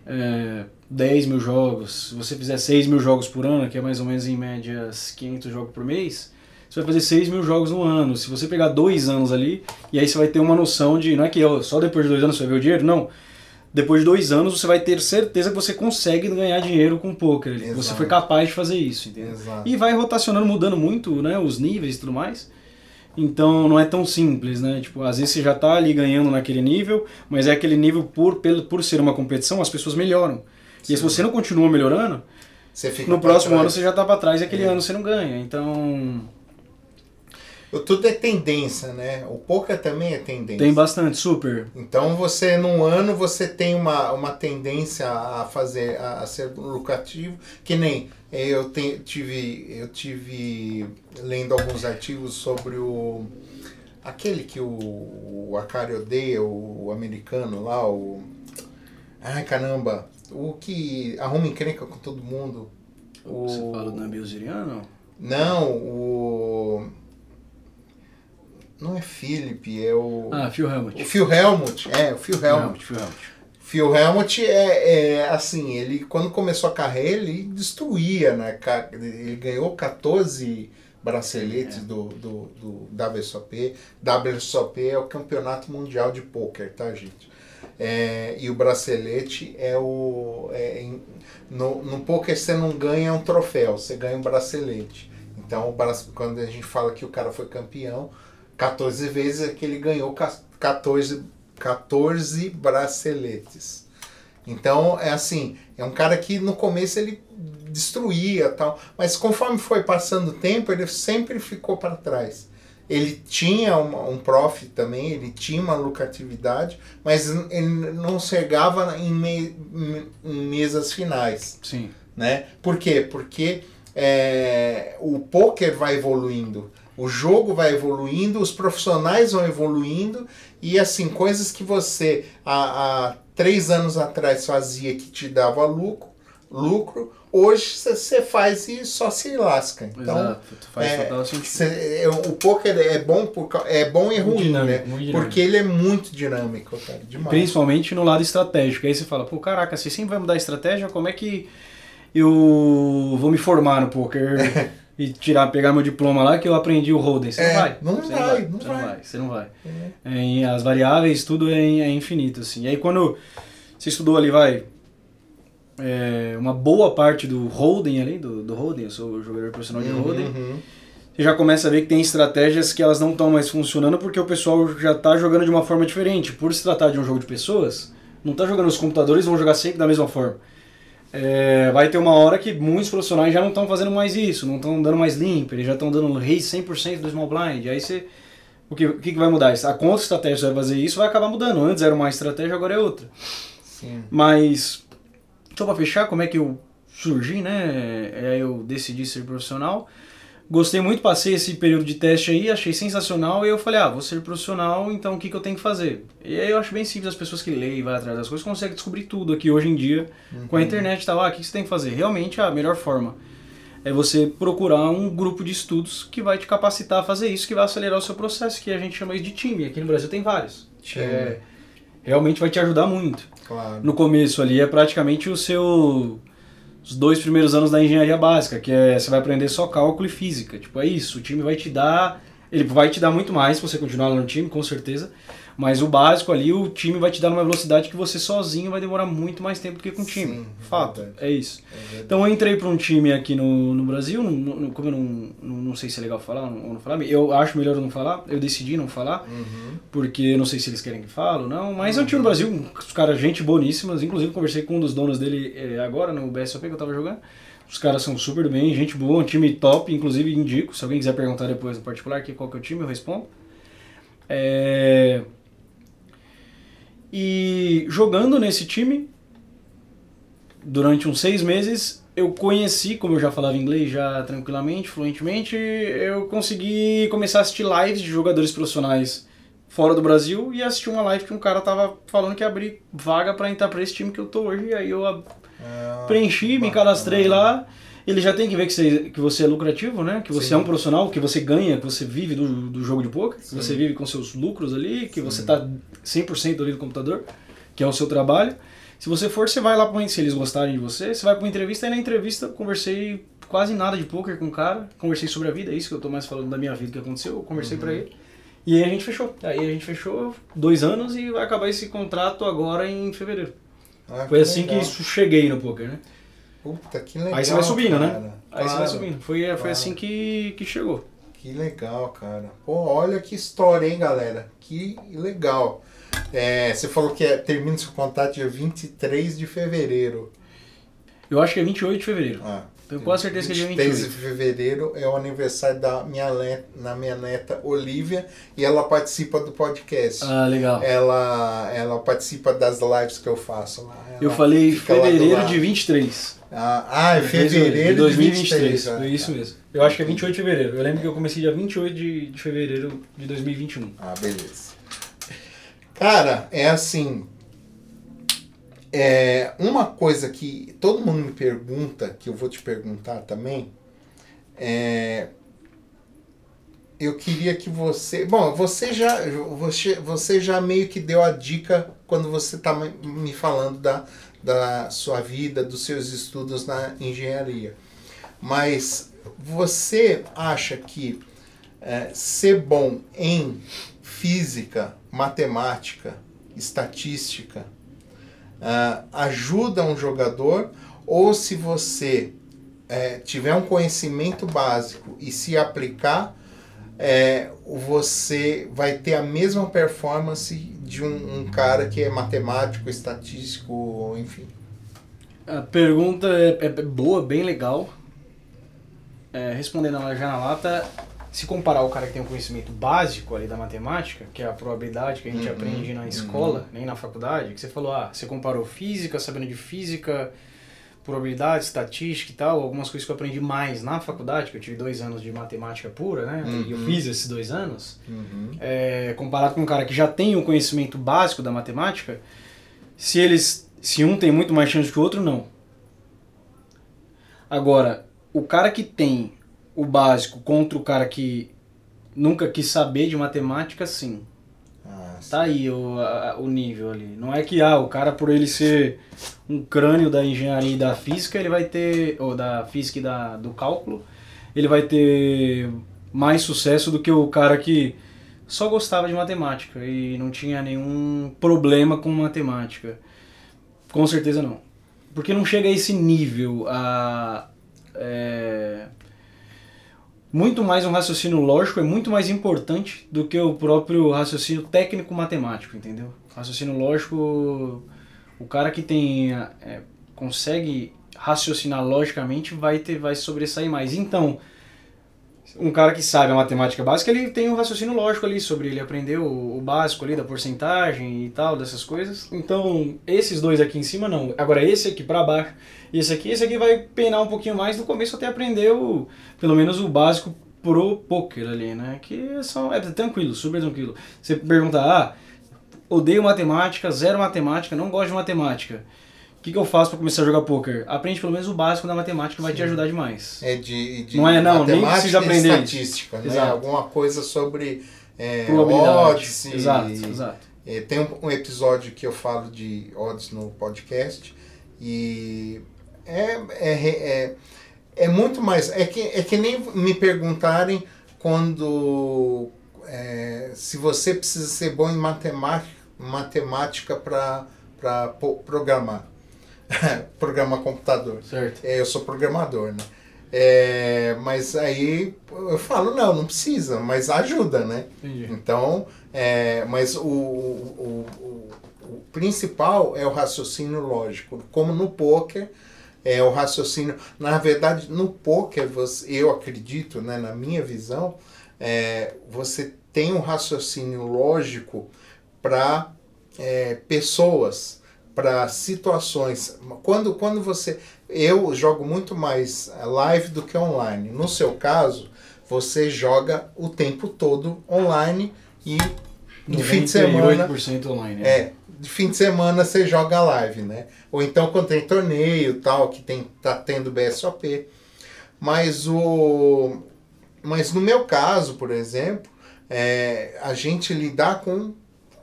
é, 10 mil jogos. Se você fizer 6 mil jogos por ano, que é mais ou menos em média 500 jogos por mês, você vai fazer 6 mil jogos no ano. Se você pegar dois anos ali, e aí você vai ter uma noção de. Não é que só depois de dois anos você vai ver o dinheiro, não depois de dois anos você vai ter certeza que você consegue ganhar dinheiro com poker. Exato. Você foi capaz de fazer isso, entendeu? Exato. E vai rotacionando, mudando muito, né, os níveis e tudo mais. Então não é tão simples, né? Tipo, às vezes você já está ali ganhando naquele nível, mas é aquele nível por, por ser uma competição, as pessoas melhoram. Sim. E se você não continua melhorando, no próximo trás. ano você já está para trás e aquele é. ano você não ganha. Então tudo é tendência, né? O poker também é tendência. Tem bastante, super. Então você, num ano, você tem uma, uma tendência a fazer, a, a ser lucrativo, que nem eu te, tive, eu tive lendo alguns artigos sobre o aquele que o, o Akari odeia, o, o americano lá, o ai caramba, o que arruma encrenca com todo mundo. O... Você fala do Nabil Ziriano? Não, o não é Philip, é o. Ah, Phil Helmut. O Phil Helmut, é, o Phil Helmut. Phil Helmut. Phil Helmut é, é assim, ele quando começou a carreira, ele destruía, né? Ele ganhou 14 braceletes é. do, do, do WSOP. WSOP é o campeonato mundial de pôquer, tá, gente? É, e o bracelete é o. É, no, no poker você não ganha um troféu, você ganha um bracelete. Então, quando a gente fala que o cara foi campeão, 14 vezes é que ele ganhou 14, 14 braceletes. Então, é assim, é um cara que no começo ele destruía tal, mas conforme foi passando o tempo, ele sempre ficou para trás. Ele tinha uma, um profit também, ele tinha uma lucratividade, mas ele não chegava em, me, em mesas finais. Sim. Né? Por quê? Porque é, o poker vai evoluindo. O jogo vai evoluindo, os profissionais vão evoluindo e assim, coisas que você há, há três anos atrás fazia que te dava lucro, lucro hoje você faz e só se lasca. Então, Exato, faz é, total cê, é, o poker é bom, por, é bom e ruim, dinâmico, né? Porque ele é muito dinâmico, cara, demais. Principalmente no lado estratégico. Aí você fala, pô, caraca, você sempre vai mudar a estratégia, como é que eu vou me formar no poker? [laughs] e tirar, pegar meu diploma lá que eu aprendi o Holden. Você é, não vai. Não, você vai, não vai, não você vai. não vai. Você não vai. É. É, as variáveis, tudo é, é, infinito, assim. E aí quando você estudou ali, vai, é, uma boa parte do Holden ali, do, do Holden, eu sou jogador profissional de uhum, Holden, uhum. você já começa a ver que tem estratégias que elas não estão mais funcionando porque o pessoal já está jogando de uma forma diferente. Por se tratar de um jogo de pessoas, não está jogando os computadores vão jogar sempre da mesma forma é, vai ter uma hora que muitos profissionais já não estão fazendo mais isso, não estão dando mais limpo, eles já estão dando raise 100% do small blind. Aí você. O que, o que vai mudar? A conta estratégia vai fazer isso vai acabar mudando. Antes era uma estratégia, agora é outra. Sim. Mas, só para fechar, como é que eu surgi, né? É, eu decidi ser profissional. Gostei muito, passei esse período de teste aí, achei sensacional e eu falei, ah, vou ser profissional, então o que, que eu tenho que fazer? E aí eu acho bem simples, as pessoas que leem e vão atrás das coisas conseguem descobrir tudo aqui hoje em dia uhum. com a internet tá lá, o que, que você tem que fazer? Realmente a melhor forma é você procurar um grupo de estudos que vai te capacitar a fazer isso, que vai acelerar o seu processo, que a gente chama de time. Aqui no Brasil tem vários. É, realmente vai te ajudar muito. Claro. No começo ali é praticamente o seu os dois primeiros anos da engenharia básica, que é você vai aprender só cálculo e física. Tipo, é isso, o time vai te dar, ele vai te dar muito mais se você continuar no time, com certeza. Mas o básico ali, o time vai te dar numa velocidade que você sozinho vai demorar muito mais tempo do que com o time. Sim, Fato, verdade. é isso. É então eu entrei para um time aqui no, no Brasil, no, no, como eu não, não, não, sei se é legal falar ou não falar, eu acho melhor não falar, eu decidi não falar, uhum. porque não sei se eles querem que fale ou não, mas uhum. é um time no Brasil, os caras, gente boníssimas, inclusive conversei com um dos donos dele é, agora, no BSOP que eu tava jogando, Os caras são super bem, gente boa, um time top, inclusive indico. Se alguém quiser perguntar depois no particular aqui qual que é o time, eu respondo. É... E jogando nesse time, durante uns seis meses, eu conheci, como eu já falava inglês já tranquilamente, fluentemente, eu consegui começar a assistir lives de jogadores profissionais fora do Brasil e assistir uma live que um cara tava falando que ia abrir vaga para entrar para esse time que eu tô hoje. E aí eu ah, preenchi, me cadastrei lá. Ele já tem que ver que você, que você é lucrativo, né? Que você Sim. é um profissional, que você ganha, que você vive do, do jogo de poker, que você vive com seus lucros ali, que Sim. você tá 100% ali do computador, que é o seu trabalho. Se você for, você vai lá para se eles gostarem de você, você vai para uma entrevista e na entrevista conversei quase nada de poker com o cara, conversei sobre a vida, é isso que eu tô mais falando da minha vida que aconteceu, eu conversei uhum. para ele. E aí a gente fechou. Aí a gente fechou dois anos e vai acabar esse contrato agora em fevereiro. Ah, Foi assim legal. que cheguei no poker, né? Puta, que legal. Aí você vai subindo, né? cara. né? Aí claro, você vai subindo. Foi, claro. foi assim que, que chegou. Que legal, cara. Pô, olha que história, hein, galera? Que legal. É, você falou que é, termina seu contrato dia 23 de fevereiro. Eu acho que é 28 de fevereiro. Ah, Tenho quase certeza que é dia 28. 23 de fevereiro é o aniversário da minha, neta, minha neta Olivia e ela participa do podcast. Ah, legal. Ela, ela participa das lives que eu faço lá. eu falei fevereiro de 23. Ah, é fevereiro de 2023. De 2023 é isso mesmo. Eu acho que é 28 de fevereiro. Eu lembro que eu comecei dia 28 de, de fevereiro de 2021. Ah, beleza. Cara, é assim. É uma coisa que todo mundo me pergunta, que eu vou te perguntar também, é. Eu queria que você. Bom, você já, você, você já meio que deu a dica quando você está me falando da, da sua vida, dos seus estudos na engenharia. Mas você acha que é, ser bom em física matemática, estatística, uh, ajuda um jogador, ou se você é, tiver um conhecimento básico e se aplicar, é, você vai ter a mesma performance de um, um, cara que é matemático, estatístico, enfim. A pergunta é, é boa, bem legal. É, respondendo já na lata, se comparar o cara que tem um conhecimento básico ali da matemática, que é a probabilidade que a gente uhum, aprende na escola, uhum. nem na faculdade, que você falou, ah, você comparou física, sabendo de física, probabilidade, estatística e tal, algumas coisas que eu aprendi mais na faculdade, que eu tive dois anos de matemática pura, né? Uhum. E eu fiz esses dois anos. Uhum. É, comparado com um cara que já tem um conhecimento básico da matemática, se eles. Se um tem muito mais chance que o outro, não. Agora, o cara que tem o básico contra o cara que nunca quis saber de matemática, sim. Ah, tá aí o, a, o nível ali. Não é que ah, o cara, por ele ser um crânio da engenharia e da física, ele vai ter. ou da física e da, do cálculo, ele vai ter mais sucesso do que o cara que só gostava de matemática e não tinha nenhum problema com matemática. Com certeza não. Porque não chega a esse nível a. É, muito mais um raciocínio lógico é muito mais importante do que o próprio raciocínio técnico matemático, entendeu? Raciocínio lógico, o cara que tem é, consegue raciocinar logicamente vai ter vai sobressair mais. Então, um cara que sabe a matemática básica, ele tem um raciocínio lógico ali sobre ele aprendeu o, básico ali da porcentagem e tal, dessas coisas. Então, esses dois aqui em cima não. Agora esse aqui para baixo, esse aqui, esse aqui vai penar um pouquinho mais no começo até aprender o, pelo menos o básico pro poker ali, né? Que são, é tranquilo, super tranquilo. Você pergunta, ah, odeio matemática, zero matemática, não gosto de matemática que, que eu faço para começar a jogar poker? Aprende pelo menos o básico da matemática, vai Sim. te ajudar demais. É de, de não é não, nem precisa aprender estatística, né? Exato. Alguma coisa sobre é, odds. Exato, exato. É, tem um, um, episódio que eu falo de odds no podcast e é, é, é, é muito mais. É que, é que nem me perguntarem quando é, se você precisa ser bom em matemática, matemática para programar. [laughs] programar computador. Certo. É, eu sou programador, né? É, mas aí eu falo, não, não precisa, mas ajuda, né? Entendi. Então, é, mas o, o, o, o, principal é o raciocínio lógico. Como no poker, é o raciocínio. Na verdade, no poker, você, eu acredito, né, na minha visão, é, você tem um raciocínio lógico para é, pessoas, para situações. Quando, quando você. Eu jogo muito mais live do que online. No seu caso, você joga o tempo todo online e de fim de semana. online. É. é, de fim de semana você joga live, né? Ou então quando tem torneio tal, que tem, tá tendo BSOP. Mas o. Mas no meu caso, por exemplo, é, a gente lidar com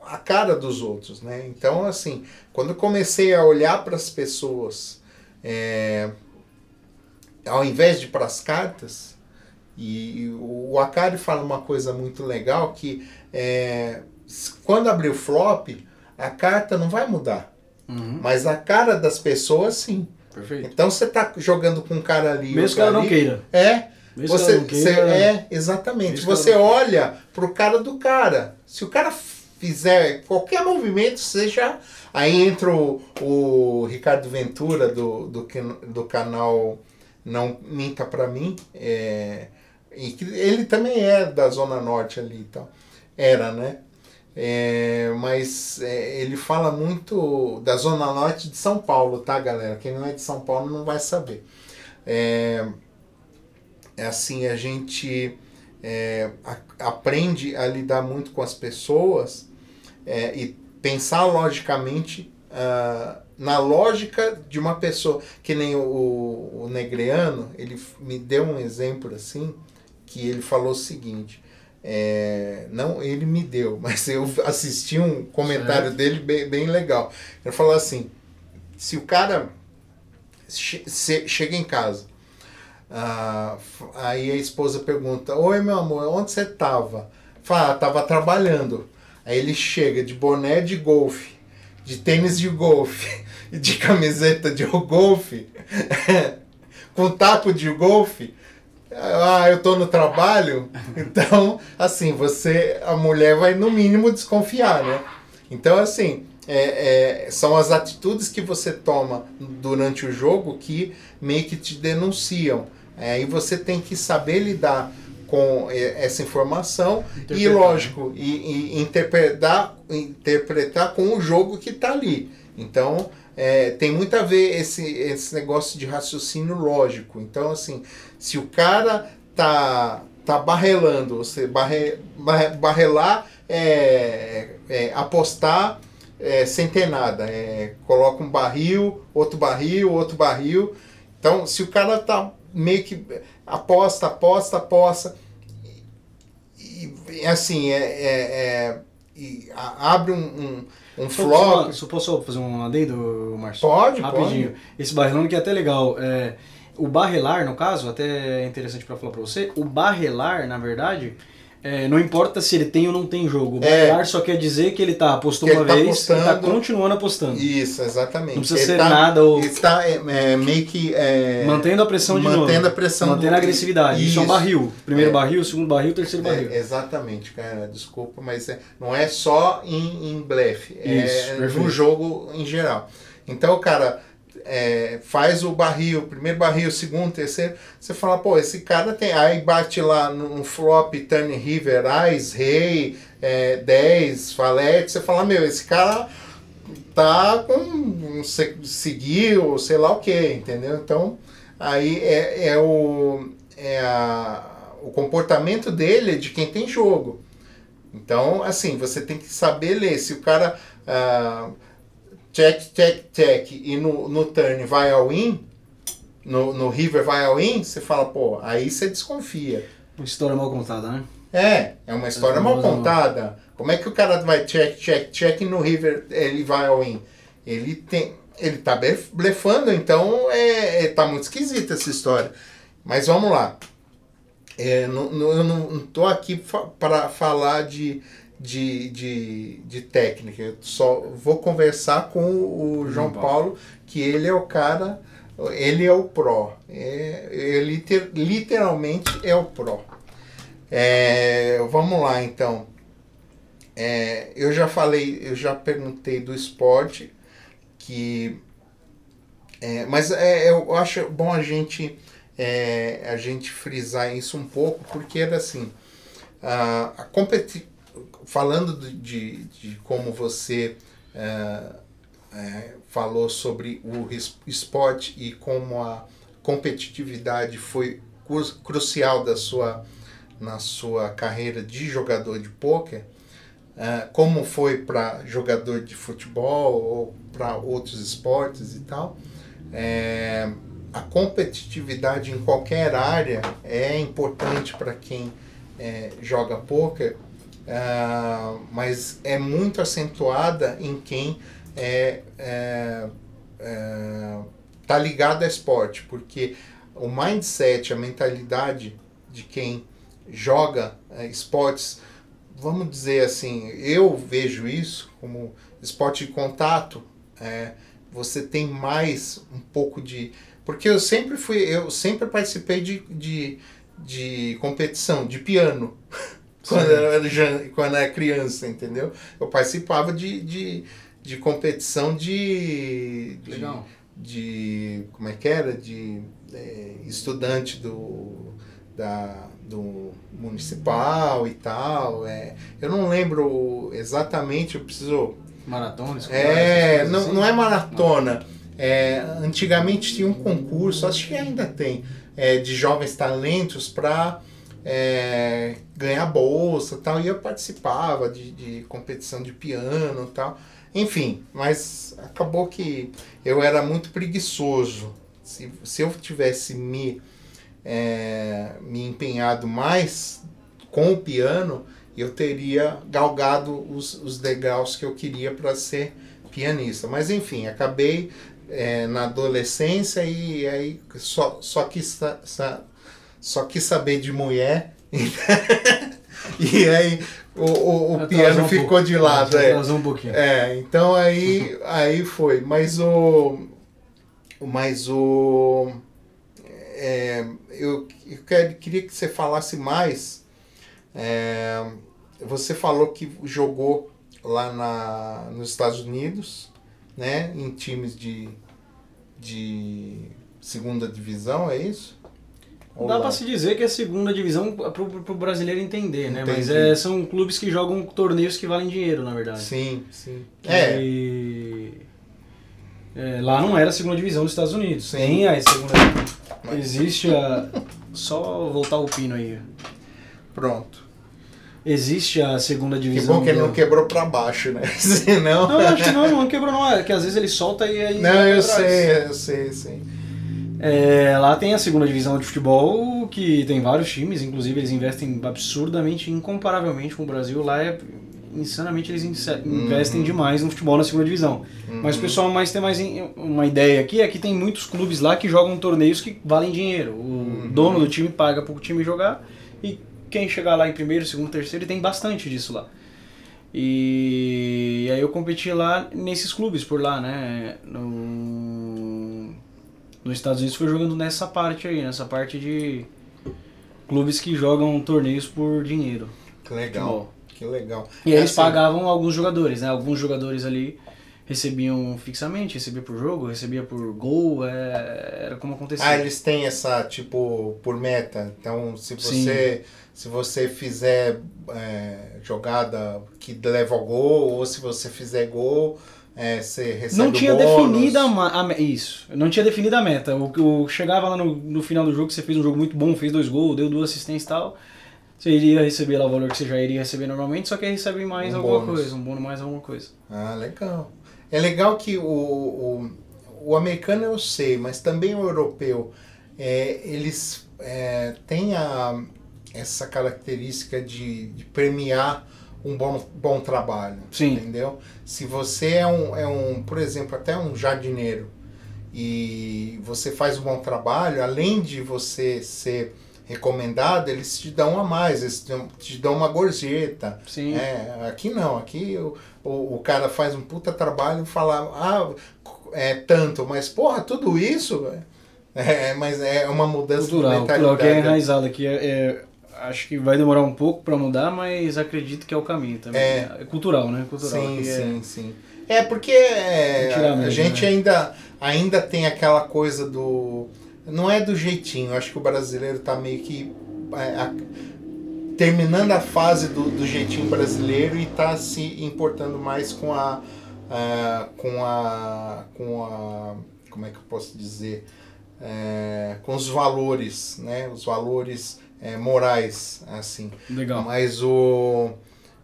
a cara dos outros, né? Então, assim, quando eu comecei a olhar para as pessoas, é, ao invés de para as cartas, e o Akari fala uma coisa muito legal que é, quando abrir o flop, a carta não vai mudar. Uhum. Mas a cara das pessoas, sim. Perfeito. Então você tá jogando com um cara ali. Mesmo que ela não queira. É. Mesmo você, queira. é, exatamente. Você olha pro cara do cara. Se o cara fizer qualquer movimento, seja. Aí entra o, o Ricardo Ventura do, do, do canal Não Minta Pra Mim. É, e ele também é da Zona Norte ali e tal. Era, né? É, mas é, ele fala muito da Zona Norte de São Paulo, tá, galera? Quem não é de São Paulo não vai saber. É, é assim, a gente é, aprende a lidar muito com as pessoas é, e pensar logicamente uh, na lógica de uma pessoa. Que nem o, o Negreano, ele me deu um exemplo assim, que ele falou o seguinte é, não ele me deu, [laughs] mas eu assisti um comentário certo. dele bem, bem legal. Ele falou assim: se o cara che chega em casa, ah, aí a esposa pergunta: Oi, meu amor, onde você estava? Fala, ah, tava trabalhando. Aí ele chega de boné de golfe, de tênis de golfe e [laughs] de camiseta de golfe, [laughs] com taco de golfe ah, eu tô no trabalho, [laughs] então, assim, você, a mulher vai no mínimo desconfiar, né? Então, assim, é, é, são as atitudes que você toma durante o jogo que meio que te denunciam. É, e você tem que saber lidar com é, essa informação e, lógico, e, e, interpretar, interpretar com o jogo que está ali. Então, é, tem muito a ver esse, esse negócio de raciocínio lógico. Então, assim, se o cara tá, tá barrelando, você barre, barre, barrelar é, é apostar é, sem ter nada. É, coloca um barril, outro barril, outro barril. Então, se o cara tá meio que aposta, aposta, aposta, e, e assim, é, é, é e abre um, um um flop. Só, posso fazer um adendo, Márcio? Pode, Rapidinho. Pode. Esse barrelão que é até legal. É, o barrelar, no caso, até é interessante para falar para você, o barrelar, na verdade, é, não importa se ele tem ou não tem jogo. O é. só quer dizer que ele tá apostou uma tá vez e tá continuando apostando. Isso, exatamente. Não precisa ele ser tá, nada ou... está é, é, meio que... É, mantendo a pressão de mantendo novo. a pressão. Mantendo do... a agressividade. Isso. Isso é um barril. Primeiro é. barril, segundo barril, terceiro barril. exatamente, cara. Desculpa, mas não é só em, em blefe. Isso, é no jogo em geral. Então, cara é, faz o barril, primeiro barril, segundo, terceiro, você fala, pô, esse cara tem. Aí bate lá no flop, turn river, ice, rei, é, 10, falete, você fala, meu, esse cara tá com seguiu, sei lá o que, entendeu? Então, aí é, é o. É a, o comportamento dele é de quem tem jogo. Então, assim, você tem que saber ler. Se o cara. Ah, check, check, check, e no, no turn vai ao in, no, no river vai ao in, você fala, pô, aí você desconfia. Uma história mal contada, né? É, é uma história mal contada. Como é que o cara vai check, check, check e no river ele vai ao in? Ele tem. Ele tá blefando, então é, é, tá muito esquisita essa história. Mas vamos lá. É, não, não, eu não estou aqui para falar de de, de, de técnica. Eu só vou conversar com o João Paulo, que ele é o cara, ele é o pró. É, ele liter, literalmente é o pró. É, vamos lá então. É, eu já falei, eu já perguntei do esporte, que É, mas é, eu acho bom a gente, é, a gente frisar isso um pouco, porque era assim, a, a competi falando de, de como você é, é, falou sobre o esporte e como a competitividade foi crucial da sua, na sua carreira de jogador de pôquer, uh, como foi para jogador de futebol ou para outros esportes e tal. É, a competitividade em qualquer área é importante para quem é, joga poker, uh, mas é muito acentuada em quem é, é, é, tá ligado a esporte, porque o mindset, a mentalidade de quem joga é, esportes, vamos dizer assim, eu vejo isso como esporte de contato, é, você tem mais um pouco de. Porque eu sempre fui, eu sempre participei de, de, de competição, de piano. [laughs] quando era, quando era criança, entendeu? Eu participava de, de, de competição de, de. Legal. De. Como é que era? De é, estudante do. Da, do municipal e tal. É, eu não lembro exatamente, eu preciso Maratona, É, não, assim? não é maratona. É, antigamente tinha um concurso, acho que ainda tem, é, de jovens talentos para é, ganhar bolsa tal. E eu participava de, de competição de piano tal. Enfim, mas acabou que eu era muito preguiçoso. Se, se eu tivesse me, é, me empenhado mais com o piano, eu teria galgado os, os degraus que eu queria para ser pianista. Mas enfim, acabei é, na adolescência e aí só, só, quis, só, só quis saber de mulher. [laughs] e aí o, o, o piano um ficou pouco. de lado. É, um pouquinho. é, então aí, [laughs] aí foi. Mas o. Mas o. É, eu, eu queria que você falasse mais é, você falou que jogou lá na, nos Estados Unidos, né? Em times de, de segunda divisão, é isso? Dá para se dizer que é segunda divisão para o brasileiro entender, né? Entendi. Mas é, são clubes que jogam torneios que valem dinheiro, na verdade. Sim, sim. É. é. Lá não era a segunda divisão dos Estados Unidos. Sim. Tem a segunda. Existe a. Só voltar o pino aí. Pronto existe a segunda divisão. Que bom que ele não quebrou pra baixo, né? [laughs] Senão... Não, acho que não, não quebrou não. É que às vezes ele solta e aí. Não, eu sei, eu sei, sei. É, lá tem a segunda divisão de futebol, que tem vários times, inclusive eles investem absurdamente, incomparavelmente com o Brasil. Lá é insanamente eles investem uhum. demais no futebol na segunda divisão. Uhum. Mas o pessoal mais tem mais uma ideia aqui é que tem muitos clubes lá que jogam torneios que valem dinheiro. O uhum. dono do time paga para o time jogar e quem chegar lá em primeiro, segundo, terceiro, tem bastante disso lá. E, aí eu competi lá nesses clubes por lá, né? No, nos Estados Unidos foi jogando nessa parte aí, nessa parte de clubes que jogam torneios por dinheiro. Que legal. Que legal. E aí é eles assim, pagavam alguns jogadores, né? Alguns jogadores ali recebiam fixamente, recebia por jogo, recebia por gol, é, era como acontecia. Ah, eles têm essa, tipo, por meta. Então, se você, se você fizer é, jogada que leva ao gol, ou se você fizer gol, é, você recebe Não tinha definida a, isso, não tinha definida a meta. O, o chegava lá no, no final do jogo, você fez um jogo muito bom, fez dois gols, deu duas assistências e tal. Você iria receber lá o valor que você já iria receber normalmente, só que recebe mais um alguma bônus. coisa, um bônus mais alguma coisa. Ah, legal. É legal que o, o, o americano eu sei, mas também o europeu, é, eles é, têm a, essa característica de, de premiar um bom, bom trabalho. Sim. Entendeu? Se você é um, é um, por exemplo, até um jardineiro e você faz um bom trabalho, além de você ser recomendado, eles te dão a mais, eles te dão uma gorjeta. Sim. É, aqui não, aqui o, o, o cara faz um puta trabalho e fala, ah, é tanto, mas porra, tudo isso, é, mas é uma mudança cultural, de mentalidade. Cultural, que é enraizado aqui, é, é, acho que vai demorar um pouco para mudar, mas acredito que é o caminho também. É. É cultural, né? Cultural. Sim, é- sim, sim. É porque é, a, a gente né? ainda, ainda tem aquela coisa do. Não é do jeitinho, acho que o brasileiro tá meio que. é, a- terminando a fase do, do jeitinho brasileiro e tá se importando mais com a. a- com a. com a. como é que eu posso dizer? É, com os valores, né? Os valores é, morais, assim. Legal. Mas o.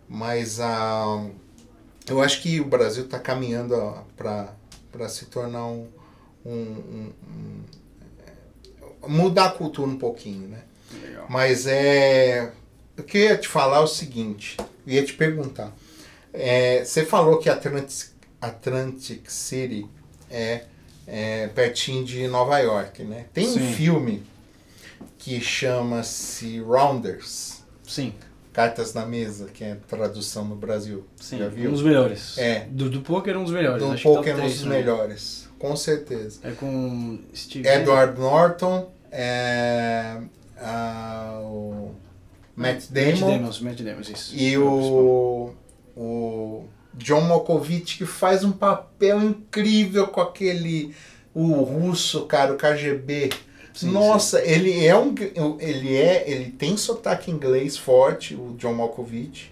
Mas a. Eu acho que o Brasil está caminhando para se tornar um, um, um- um- mudar a cultura um pouquinho, né? Legal. Mas é. Eu queria te falar o seguinte, eu ia te perguntar. É, você falou que Atlantic, Atlantic City é, é pertinho de Nova York, né? Tem um Sim. filme que chama-se Rounders. Sim, Cartas na Mesa, que é tradução no Brasil. sim. Já viu? Um dos melhores. É. Do, do poker, um dos melhores. Do acho Pokémon três dos melhores. Com certeza. É com Steve. Edward Norton, é, ah, o Matt Damon, Matt Damon, Matt Damon, isso. e É o, o John Malkovich, que faz um papel incrível com aquele. O russo, cara, o KGB. Sim, Nossa, ele é um. Ele é. Ele tem sotaque inglês forte, o John Malkovich.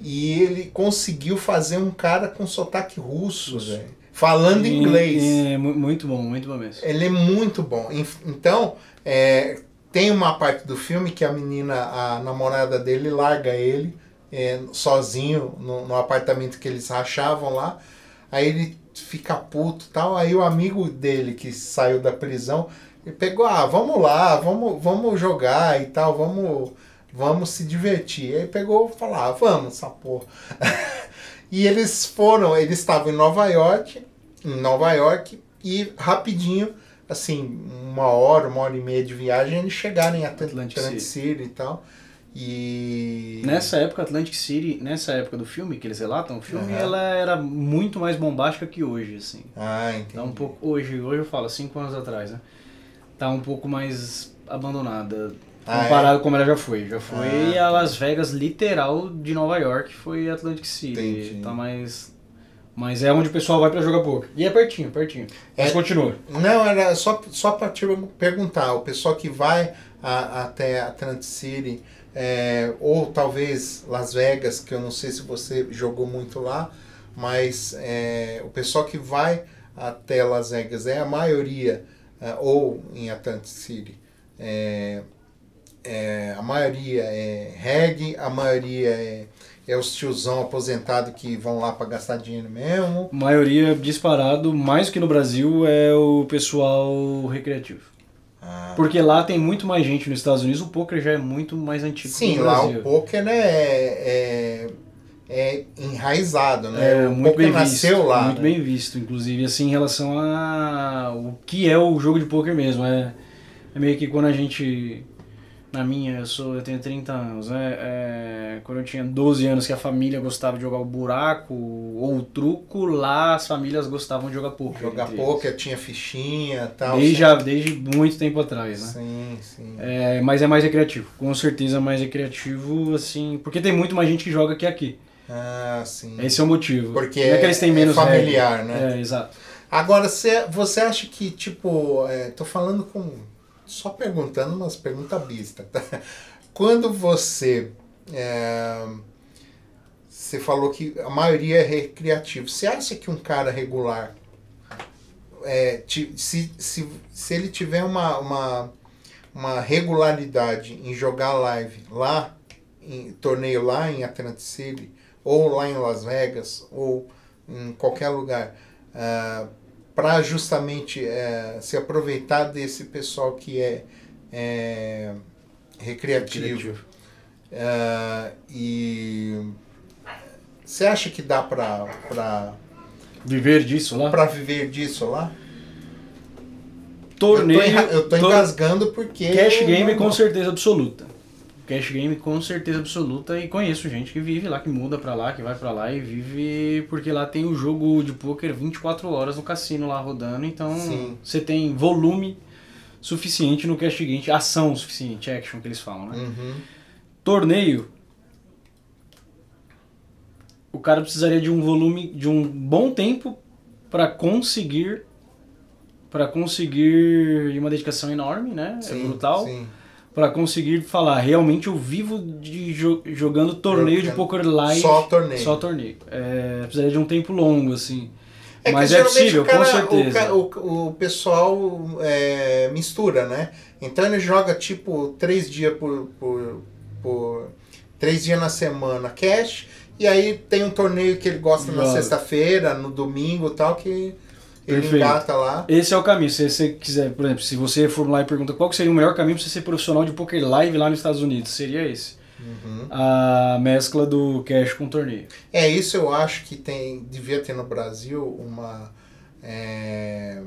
E ele conseguiu fazer um cara com sotaque russo, Russo. velho. Falando E- inglês. É, mu- muito bom, muito bom mesmo. Ele é muito bom. Então, é, tem uma parte do filme que a menina, a namorada dele, larga ele é, sozinho no, no apartamento que eles rachavam lá. Aí ele fica puto e tal. Aí o amigo dele que saiu da prisão, ele pegou, ah, vamos lá, vamos, vamos jogar e tal, vamos, vamos se divertir. Aí pegou e falou, ah, vamos, essa porra. [laughs] e eles foram, eles estavam em Nova York, em Nova York, e rapidinho, assim, uma hora, uma hora e meia de viagem, eles chegaram em Atlantic, Atlantic Atlantic City e tal. E. Nessa época, Atlantic City, nessa época do filme, que eles relatam, o filme, Aham. ela era muito mais bombástica que hoje, assim. Ah, entendi. Tá um pouco. Hoje, hoje eu falo, cinco anos atrás, né? Tá um pouco mais abandonada. Ah, Comparado como ela já foi. Já foi Ah, a Las Vegas literal de Nova York, foi Atlantic City. Entendi. Tá mais. Mas é onde o pessoal vai pra jogar poker. E é pertinho, pertinho. Mas É- continua. Não, era só, só para te perguntar, o pessoal que vai a- até Atlantic City, é, ou talvez Las Vegas, que eu não sei se você jogou muito lá, mas é, o pessoal que vai até Las Vegas é a maioria, é, ou em Atlantic City, é, é, a maioria é reggae, a maioria é, é os tiozão aposentado que vão lá para gastar dinheiro mesmo. maioria disparado, mais que no Brasil, é o pessoal recreativo. Ah, Porque lá tem muito mais gente nos Estados Unidos, o poker já é muito mais antigo que Sim, lá o poker né, é, é, enraizado, né? É, o muito bem nasceu visto, lá. Muito né? bem visto, inclusive, assim, em relação a o que é o jogo de poker mesmo. É, é meio que quando a gente. Na minha, eu, sou, eu tenho 30 anos, né? É, quando eu tinha 12 anos que a família gostava de jogar o buraco ou o truco, lá as famílias gostavam de jogar poker. Jogar poker, tinha fichinha e tal. eles. Desde, desde muito tempo atrás, né? Sim, sim. É, mas é mais recreativo, com certeza mais recreativo, assim, porque tem muito mais gente que joga que aqui. Ah, sim. Esse é o motivo. Porque é que eles têm é menos familiar, regra. né? É, exato. Agora, você, você acha que, tipo, é, tô falando com. Só perguntando umas perguntas besta, tá? Quando você. é, você falou que a maioria é recreativo. Você acha que um cara regular. é, se, se, se ele tiver uma, uma, uma regularidade em jogar live lá, em torneio lá em Atlantic City, ou lá em Las Vegas, ou em qualquer lugar, para justamente eh, se aproveitar desse pessoal que é, é recreativo. Ah, e você acha que dá para Viver disso lá? para viver disso lá? Torneio. eu tô, enra- eu tô tor- engasgando porque Cash game não- com certeza absoluta. Cash game com certeza absoluta e conheço gente que vive lá, que muda pra lá, que vai pra lá e vive porque lá tem o jogo de poker 24 horas no cassino lá rodando, então Sim. você tem volume suficiente no cash game, ação suficiente, action que eles falam, né? Uhum. Torneio, o cara precisaria de um volume, de um bom tempo para conseguir para conseguir uma dedicação enorme, né? é brutal. Sim. Pra conseguir falar, realmente eu vivo de jo- jogando torneio de Jogando poker live. Só torneio. Só torneio. É, precisaria de um tempo longo, assim. É Mas é possível, o cara, com certeza. O, o, o pessoal é, mistura, né? Então ele joga tipo três dias por, por, por- três dias na semana cash e aí tem um torneio que ele gosta na sexta-feira, no domingo e tal que ele Perfeito. lá. Esse é o caminho. Se você quiser, por exemplo, se você for lá e pergunta qual seria o melhor caminho para você ser profissional de poker live lá nos Estados Unidos, seria esse. Uhum. A mescla do cash com torneio. É isso eu acho que tem devia ter no Brasil uma é,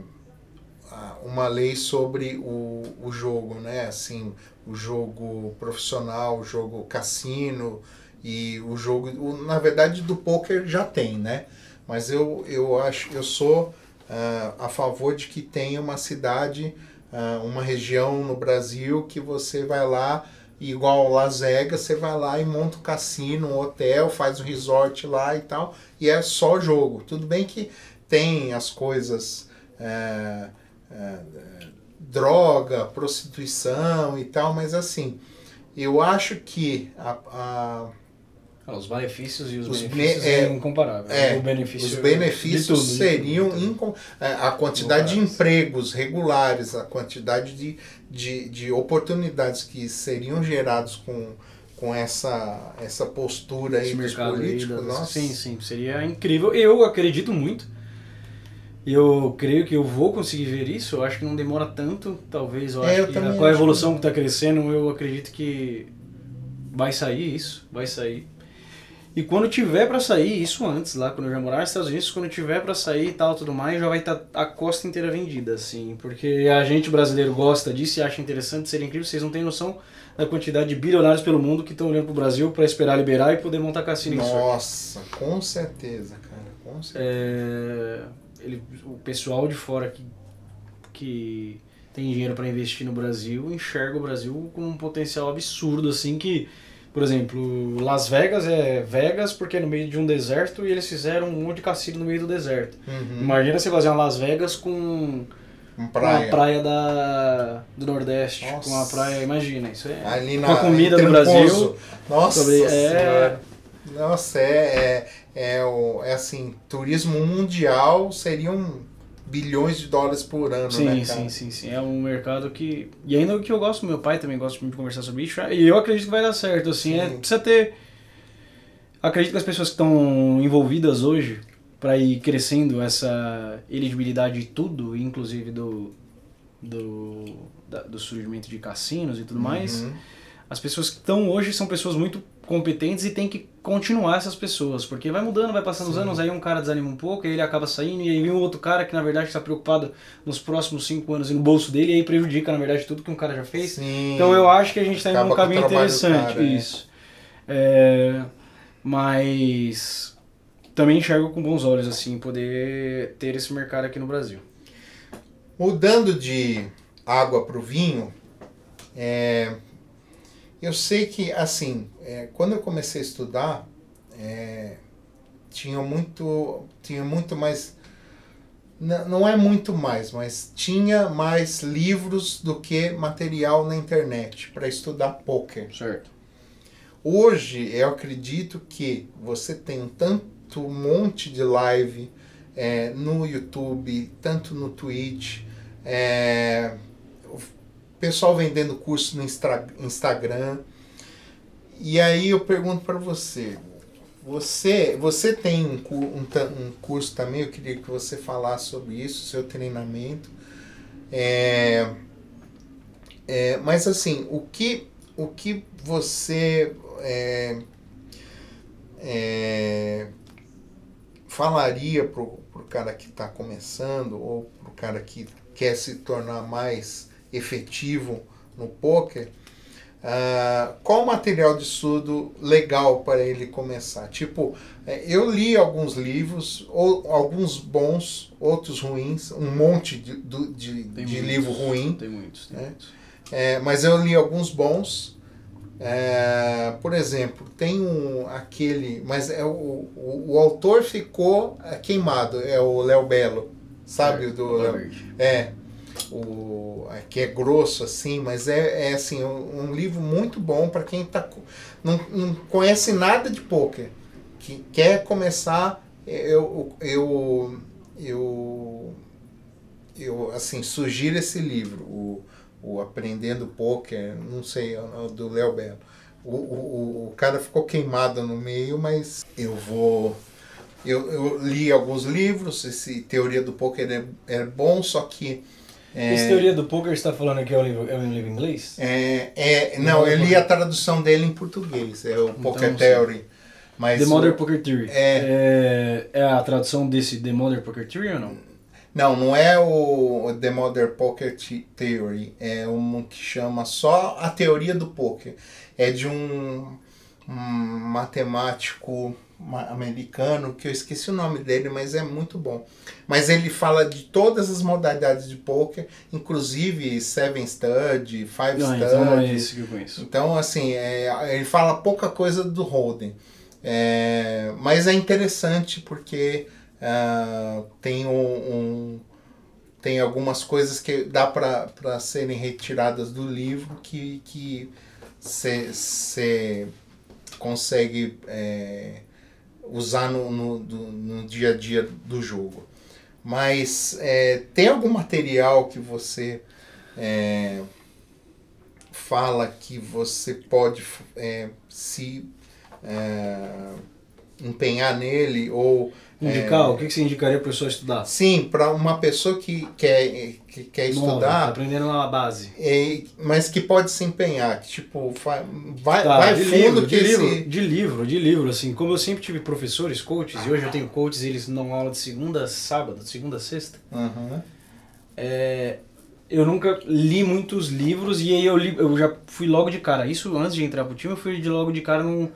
uma lei sobre o, o jogo, né? Assim, o jogo profissional, o jogo cassino e o jogo, o- na verdade, do poker já tem, né? Mas eu, eu acho, eu sou ah, a favor de que tenha uma cidade, ah, uma região no Brasil que você vai lá, igual Las Vegas, você vai lá e monta um cassino, um hotel, faz um resort lá e tal, e é só jogo. Tudo bem que tem as coisas. é, é, droga, prostituição e tal, mas assim, eu acho que a, Os benefícios e os, Os benefícios be- é, é incomparável. é, benefício os benefícios tudo, seriam é, a quantidade de empregos regulares, a quantidade de, de, de oportunidades que seriam gerados com, com essa, essa postura aí Esse dos aí políticos. das- nossa. Sim, sim, seria incrível. Eu acredito muito. Eu creio que eu vou conseguir ver isso. Eu acho que não demora tanto. Talvez eu É, acho eu com a evolução que está crescendo, eu acredito que vai sair isso, vai sair. E quando tiver para sair, isso antes, lá quando eu já morar nos Estados Unidos, quando tiver para sair e tal, tudo mais, já vai estar a costa inteira vendida, assim, porque a gente brasileiro gosta disso e acha interessante, seria incrível, vocês não têm noção da quantidade de bilionários pelo mundo que estão olhando pro Brasil para esperar liberar e poder montar cassino. Nossa, com certeza, cara, com certeza. É, ele, o pessoal de fora que, que tem dinheiro para investir no Brasil enxerga o Brasil com um potencial absurdo, assim que, por exemplo, Las Vegas é Vegas porque é no meio de um deserto e eles fizeram um monte de cassino no meio do deserto. Uhum. Imagina você fazer uma Las Vegas com Um uma praia. praia da, do Nordeste, Nossa. com uma praia, imagina, isso é Ali com na, a comida do Brasil. Nossa sobre- é. Nossa, é, é, é, o, é assim, turismo mundial seriam bilhões de dólares por ano, Sim, né, cara? sim, sim, sim. É um mercado que. E ainda o que eu gosto, meu pai também gosta de conversar sobre isso. E eu acredito que vai dar certo, assim. É, precisa ter. Acredito que as pessoas que estão envolvidas hoje para ir crescendo essa elegibilidade de tudo, inclusive do. do, da- do surgimento de cassinos e tudo mais. Uhum. As pessoas que estão hoje são pessoas muito competentes e tem que continuar essas pessoas, porque vai mudando, vai passando os Sim. anos, aí um cara desanima um pouco, aí ele acaba saindo, e aí vem um outro cara que na verdade está preocupado nos próximos cinco anos e no bolso dele, e aí prejudica na verdade tudo que um cara já fez. Sim. Então eu acho que a gente está indo num caminho interessante, cara, é. isso. É, mas também enxergo com bons olhos assim poder ter esse mercado aqui no Brasil. Mudando de água para o vinho, é, eu sei que, assim, é, quando eu comecei a estudar, é, tinha muito, tinha muito mais, não é muito mais, mas tinha mais livros do que material na internet para estudar poker. Certo. Hoje eu acredito que você tem tanto monte de live é, no YouTube, tanto no Twitch, é, pessoal vendendo curso no Instagram. E aí eu pergunto para você, você, você tem um, um, um curso também, eu queria que você falasse sobre isso, seu treinamento. É, é, mas assim, o que, o que você é, é, falaria pro, pro cara que está começando ou pro cara que quer se tornar mais efetivo no poker Uh, qual material de estudo legal para ele começar? Tipo, é, eu li alguns livros, ou, alguns bons, outros ruins, um monte de, de, de, de livro ruim. Tem muitos, tem né? muitos. É, mas eu li alguns bons. É, por exemplo, tem um aquele, mas é o, o, o autor ficou queimado, é o Léo Belo, sabe? É, do, é, o, que é grosso assim, mas é, é assim, um, um livro muito bom para quem tá, não, não conhece nada de poker, que quer começar, eu, eu, eu, eu assim, sugiro esse livro, o, o Aprendendo Poker, não sei, é do Léo Belo. O, o, o cara ficou queimado no meio, mas eu vou eu, eu, li alguns livros, esse Teoria do Poker é, é bom, só que é, Essa teoria do poker você está falando aqui é um livro, é um livro em inglês? É, é, não, eu li a tradução dele em português, é o então, Poker Theory. Mas The Modern o, Poker Theory. É, é, é, a tradução desse The Modern Poker Theory ou não? Não, não é o The Modern Poker Theory, é um que chama só a teoria do poker. É de um, um matemático americano, que eu esqueci o nome dele, mas é muito bom. Mas ele fala de todas as modalidades de poker, inclusive Seven Stud, Five Não, Stud. Então é esse que eu conheço. Então, assim, é, ele fala pouca coisa do Holden. É, mas é interessante porque uh, tem um, um, tem algumas coisas que dá para serem retiradas do livro que que você consegue é, usar no, no, no dia a dia do jogo. Mas é, tem algum material que você é, fala que você pode é, se é, empenhar nele ou Indicar? É, o que você indicaria para a pessoa estudar? Sim, para uma pessoa que quer, que quer Nova, estudar. Tá aprendendo na base. É, mas que pode se empenhar. Que, tipo, vai, vai, tá, vai de fundo livro, que de esse... livro, de livro, de livro, assim. Como eu sempre tive professores, coaches, e hoje eu tenho coaches eles dão aula de segunda a sábado, de segunda a sexta. Uhum. É, eu nunca li muitos livros e aí eu, li, eu já fui logo de cara. Isso antes de entrar pro time, eu fui de logo de cara num no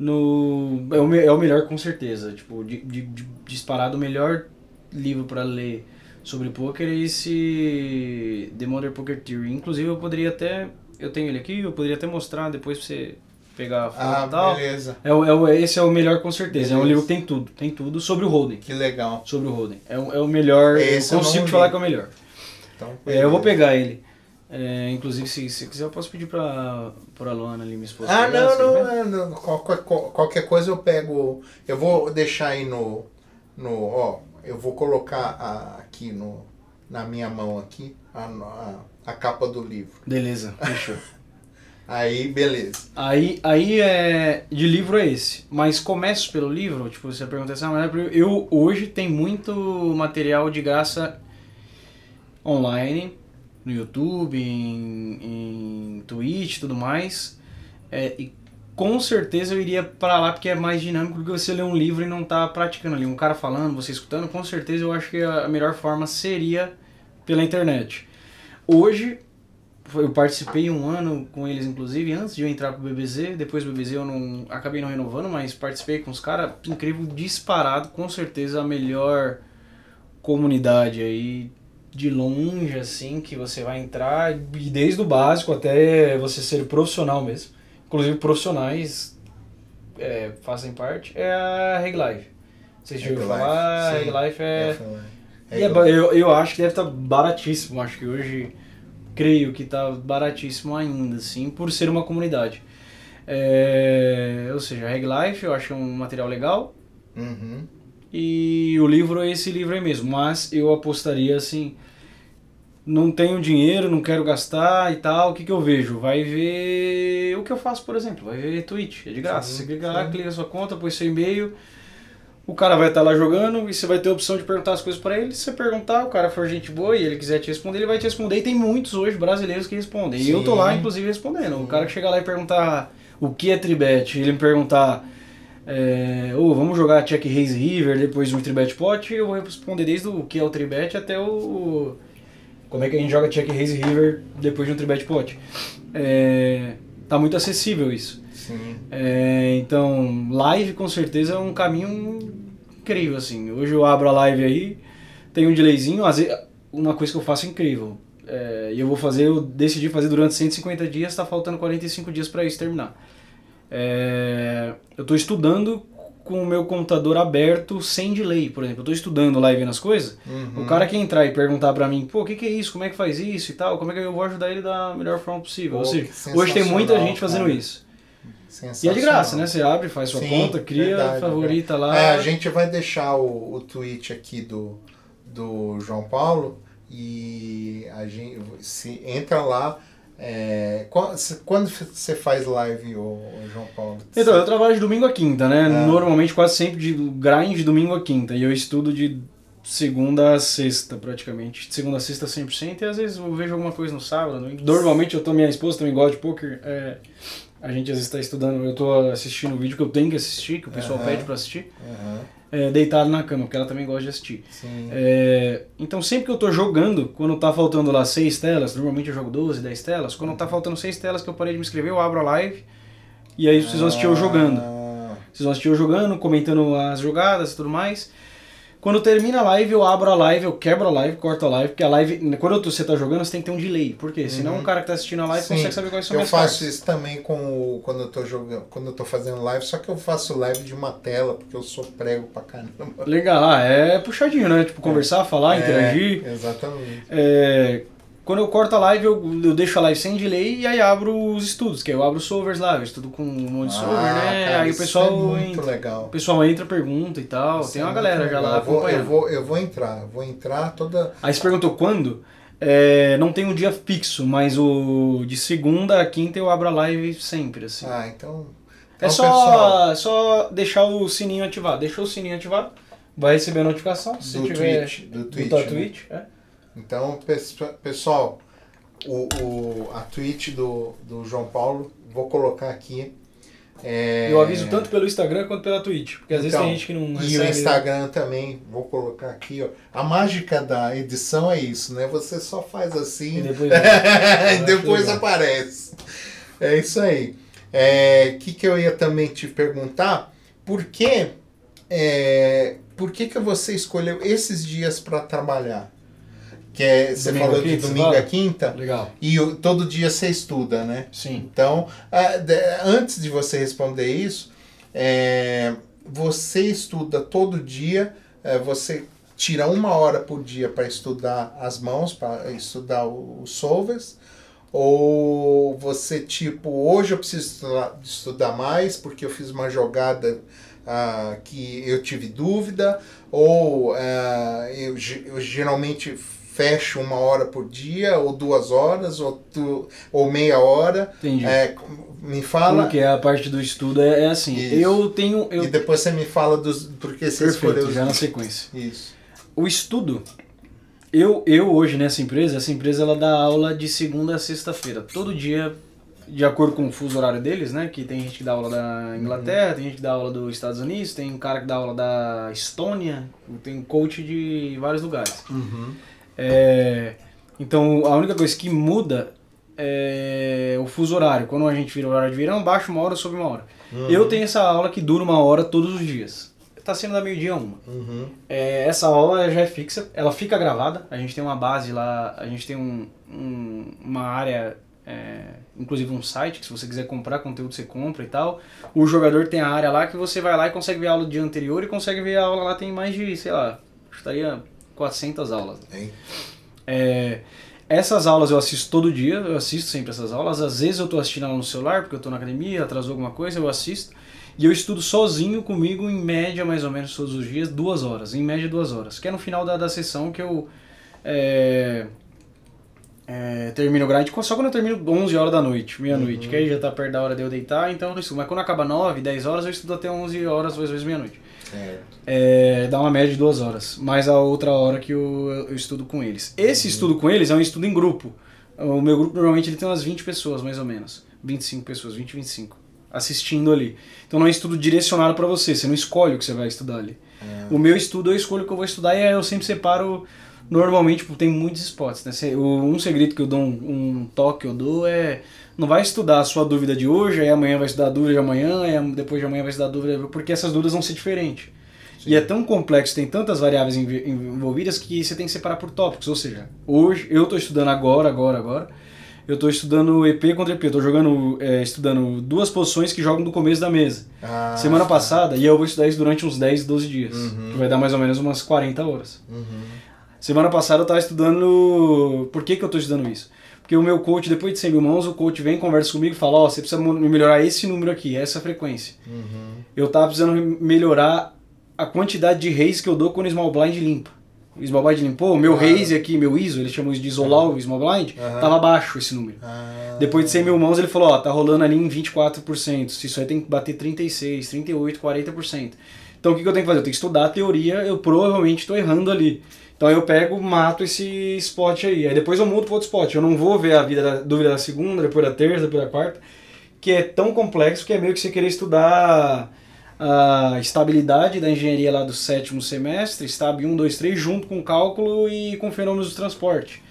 é o, é o melhor com certeza. Tipo de, de, de disparado o melhor livro para ler sobre poker é esse The Modern Poker Theory. Inclusive eu poderia até eu tenho ele aqui eu poderia até mostrar depois pra você pegar a foto ah, tal. beleza. É, é, esse é o melhor com certeza. Beleza. é um livro que tem tudo tem tudo sobre o Holden. Que legal. Sobre o Holden. É, é o melhor esse eu consigo te falar que é o melhor. Então, é, eu vou pegar ele é, inclusive, se, se quiser, eu posso pedir pra, pra Luana ali, minha esposa. Ah, não, não, é, não, Qualquer, qualquer coisa eu pego. Eu vou deixar aí no. no ó, eu vou colocar a, aqui no, na minha mão aqui a, a, a capa do livro. Beleza, fechou. [laughs] aí, beleza. Aí, aí é. De livro é esse. Mas começo pelo livro, tipo, você pergunta assim, ah, mas é eu hoje tem muito material de graça online no YouTube, em, em Twitch e tudo mais. É, e com certeza eu iria para lá porque é mais dinâmico do que você ler um livro e não tá praticando ali. Um cara falando, você escutando, com certeza eu acho que a melhor forma seria pela internet. Hoje, eu participei um ano com eles, inclusive, antes de eu entrar pro BBZ. Depois do BBZ eu não acabei não renovando, mas participei com os caras. Incrível, disparado, com certeza a melhor comunidade aí de longe, assim, que você vai entrar, e desde o básico até você ser profissional mesmo. Inclusive profissionais é, fazem parte, é a Reg Life. Vocês já ouviram falar? Reg Life é. é, é eu, eu acho que deve estar tá baratíssimo, acho que hoje creio que está baratíssimo ainda, assim, por ser uma comunidade. É, ou seja, a Reg Life eu acho um material legal. Uhum. E o livro é esse livro aí mesmo, mas eu apostaria assim, não tenho dinheiro, não quero gastar e tal, o que, que eu vejo? Vai ver o que eu faço, por exemplo, vai ver Twitch, é de graça. Sim, você clica sim. lá, clica sua conta, põe seu e-mail, o cara vai estar tá lá jogando e você vai ter a opção de perguntar as coisas para ele. Se você perguntar, o cara for gente boa e ele quiser te responder, ele vai te responder. E tem muitos hoje brasileiros que respondem. Sim. E eu tô lá, inclusive, respondendo. O cara que chega lá e perguntar o que é Tribet, ele me perguntar é, ou vamos jogar Check Raise River depois do Tribet Pot, eu vou responder desde o que é o Tribet até o. Como é que a gente joga Check Raise River depois de um Tribet Pot. É, tá muito acessível isso. Sim. É, então, live com certeza é um caminho incrível, assim. Hoje eu abro a live aí, tem um delayzinho, às vezes, uma coisa que eu faço incrível. É, e eu vou fazer, eu decidi fazer durante 150 dias, tá faltando 45 dias para isso terminar. É, eu tô estudando com o meu computador aberto sem delay, por exemplo. Eu tô estudando lá e vendo as coisas. Uhum. O cara que entrar e perguntar pra mim, pô, o que, que é isso? Como é que faz isso e tal? Como é que eu vou ajudar ele da melhor forma possível? Pô, Ou seja, hoje tem muita gente fazendo cara. isso. E é de graça, né? Você abre, faz sua Sim, conta, cria, verdade, favorita lá. É, a gente vai deixar o, o tweet aqui do, do João Paulo e a gente se entra lá. É, quando, você faz live, o, João Paulo? Então, eu trabalho de domingo a quinta, né? É. Normalmente quase sempre de grind de domingo a quinta. E eu estudo de segunda a sexta, praticamente. De segunda a sexta 100%. E às vezes eu vejo alguma coisa no sábado. né? Normalmente eu tô, minha esposa também gosta de poker. é, a gente às vezes tá estudando, eu tô assistindo o vídeo que eu tenho que assistir, que o pessoal Aham. pede pra assistir. Aham, é, deitado na cama, porque ela também gosta de assistir. É, então sempre que eu tô jogando, quando tá faltando lá seis telas, normalmente eu jogo 12, 10 telas, quando tá faltando seis telas que eu parei de me inscrever, eu abro a live e aí vocês vão assistir eu jogando. Ah, Vocês vão assistir eu jogando, comentando as jogadas e tudo mais. Quando termina a live, eu abro a live, eu quebro a live, corto a live, porque a live, quando você tá jogando, você tem que ter um delay. Por quê? Senão o cara que tá assistindo a live Sim. consegue saber quais são eu as faço cartas. isso também com o, quando eu tô jogando, quando eu tô fazendo live, só que eu faço live de uma tela, porque eu sou prego pra caramba. Legal, ah, é puxadinho, né? Tipo, conversar, falar, interagir. É, exatamente. É, quando eu corto a live, eu, eu deixo a live sem delay e aí abro os estudos, que aí eu abro os solvers lá, eu estudo com um monte de solver, né? Ah, cara, aí o isso pessoal, é muito entra, legal. o pessoal entra, pergunta e tal. Isso tem é uma muito galera já legal. lá eu vou, eu vou, eu vou entrar, vou entrar toda. Aí você perguntou quando? É, não tem um dia fixo, mas o de segunda a quinta eu abro a live sempre, assim. Ah, então. é então, só, pessoal, só deixar o sininho ativado. Deixou o sininho ativado, vai receber a notificação. Se do tiver Twitch, do do Twitch. né? Twitch, é. Então, pes- pessoal, o, o, a Twitch do, do João Paulo, vou colocar aqui. É, Eu aviso tanto pelo Instagram quanto pela Twitch, porque às vezes Então, tem gente que não E o recebe. Instagram também, vou colocar aqui, ó. A mágica da edição é isso, né? Você só faz E assim [laughs] depois, e depois aparece. É isso aí. O que, que eu ia também te perguntar? Por que, é, por que, que você escolheu esses dias para trabalhar? Que é, você Domingo falou a de quinta, domingo fala? a quinta, Legal. e o- todo dia você estuda, né? Sim. Então, ah, de- antes de você responder isso, é, você estuda todo dia, é, você tira uma hora por dia para estudar as mãos, para estudar os solvers, ou você, tipo, hoje eu preciso estudar, estudar mais porque eu fiz uma jogada ah, que eu tive dúvida, ou ah, eu, eu geralmente fecho uma hora por dia, ou duas horas, ou, tu, ou meia hora. Entendi. É, me fala Porque a parte do estudo é, é assim. Isso. Eu tenho. Eu, e depois você me fala dos porque você perfeito, escolheu os- já na sequência. Isso. O estudo. Eu, eu hoje nessa empresa, essa empresa ela dá aula de segunda a sexta-feira. Todo dia, de acordo com o fuso horário deles, né? Que tem gente que dá aula da Inglaterra, tem gente que dá aula dos Estados Unidos, tem um cara que dá aula da Estônia, tem coach de vários lugares. É, então a única coisa que muda é o fuso horário. Quando a gente vira o horário de verão, baixa uma hora sobe uma hora. Eu tenho essa aula que dura uma hora todos os dias. Tá sendo da meio-dia a uma. Uhum. É, essa aula já é fixa, ela fica gravada. A gente tem uma base lá, a gente tem um, um- uma área, é, inclusive um site, que se você quiser comprar conteúdo você compra e tal. O jogador tem a área lá que você vai lá e consegue ver a aula do dia anterior e consegue ver a aula lá, tem mais de, sei lá, estaria 400 aulas. Hein? É, essas aulas eu assisto todo dia, eu assisto sempre essas aulas. Às vezes eu tô assistindo ela no celular, porque eu tô na academia, atrasou alguma coisa, eu assisto. E eu estudo sozinho comigo, em média, mais ou menos todos os dias, duas horas. Em média, duas horas. Que é no final da, da sessão que eu é, é, termino o grind. Só quando eu termino 11 horas da noite, meia-noite. Que aí já tá perto da hora de eu deitar, então eu não estudo. Mas quando acaba 9, 10 horas, eu estudo até 11 horas, às vezes meia-noite. É, dá uma média de duas horas, mais a outra hora que eu, eu estudo com eles. Esse estudo com eles é um estudo em grupo. O meu grupo normalmente ele tem umas 20 pessoas, mais ou menos. 25 pessoas, 20, 25. Assistindo ali. Então não é um estudo direcionado para você, você não escolhe o que você vai estudar ali. O meu estudo eu escolho o que eu vou estudar e aí eu sempre separo Normalmente tipo, tem muitos spots. Né? Um segredo que eu dou, um, um toque que eu dou é não vai estudar a sua dúvida de hoje, aí amanhã vai estudar a dúvida de amanhã, aí depois de amanhã vai estudar a dúvida, porque essas dúvidas vão ser diferentes. E é tão complexo, tem tantas variáveis envolvidas que você tem que separar por tópicos. Ou seja, hoje eu estou estudando agora, agora, agora. Eu estou estudando EP contra EP. Estou jogando, é, estudando duas posições que jogam no começo da mesa. Ah, Semana tá. passada, e eu vou estudar isso durante uns 10, 12 dias. Uhum. Que vai dar mais ou menos umas 40 horas. Uhum. Semana passada eu estava estudando. Por que, que eu estou estudando isso? Porque o meu coach, depois de 100 mil mãos, o coach vem, conversa comigo e fala: Ó, você precisa melhorar esse número aqui, essa frequência. Uhum. Eu tava precisando melhorar a quantidade de raise que eu dou quando o small blind limpa. O small blind limpou, o meu Claro. raise aqui, meu ISO, eles chamam isso de isolar o small blind, Aham. tava baixo esse número. Ah, Depois de 100 mil mãos, ele falou, ó, tá rolando ali em 24%, se isso aí tem que bater 36, 38, 40%. Então o que, que eu tenho que fazer? Eu tenho que estudar a teoria, eu provavelmente estou errando ali. Então eu pego, mato esse spot aí. Aí depois eu mudo para outro spot. Eu não vou ver a vida da, dúvida da segunda, depois da terça, depois da quarta, que é tão complexo que é meio que você querer estudar a estabilidade da engenharia lá do sétimo semestre, STAB 1, 2, 3, junto com cálculo e com fenômenos do transporte.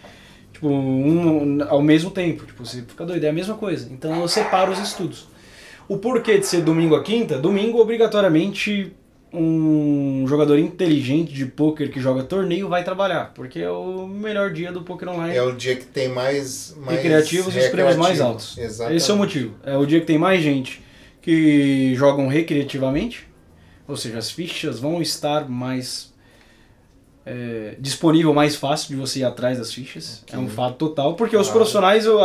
Tipo, um ao mesmo tempo. Tipo, você fica doido, é a mesma coisa. Então eu separo os estudos. O porquê de ser domingo a quinta? Domingo, obrigatoriamente, um jogador inteligente de pôquer que joga torneio vai trabalhar, porque é o melhor dia do poker online. É o dia que tem mais, mais recreativos e os prêmios mais altos. Exatamente. Esse é o motivo. É o dia que tem mais gente que jogam recreativamente, ou seja, as fichas vão estar mais é, disponível mais fácil de você ir atrás das fichas. É um fato total, porque os Claro. profissionais eu,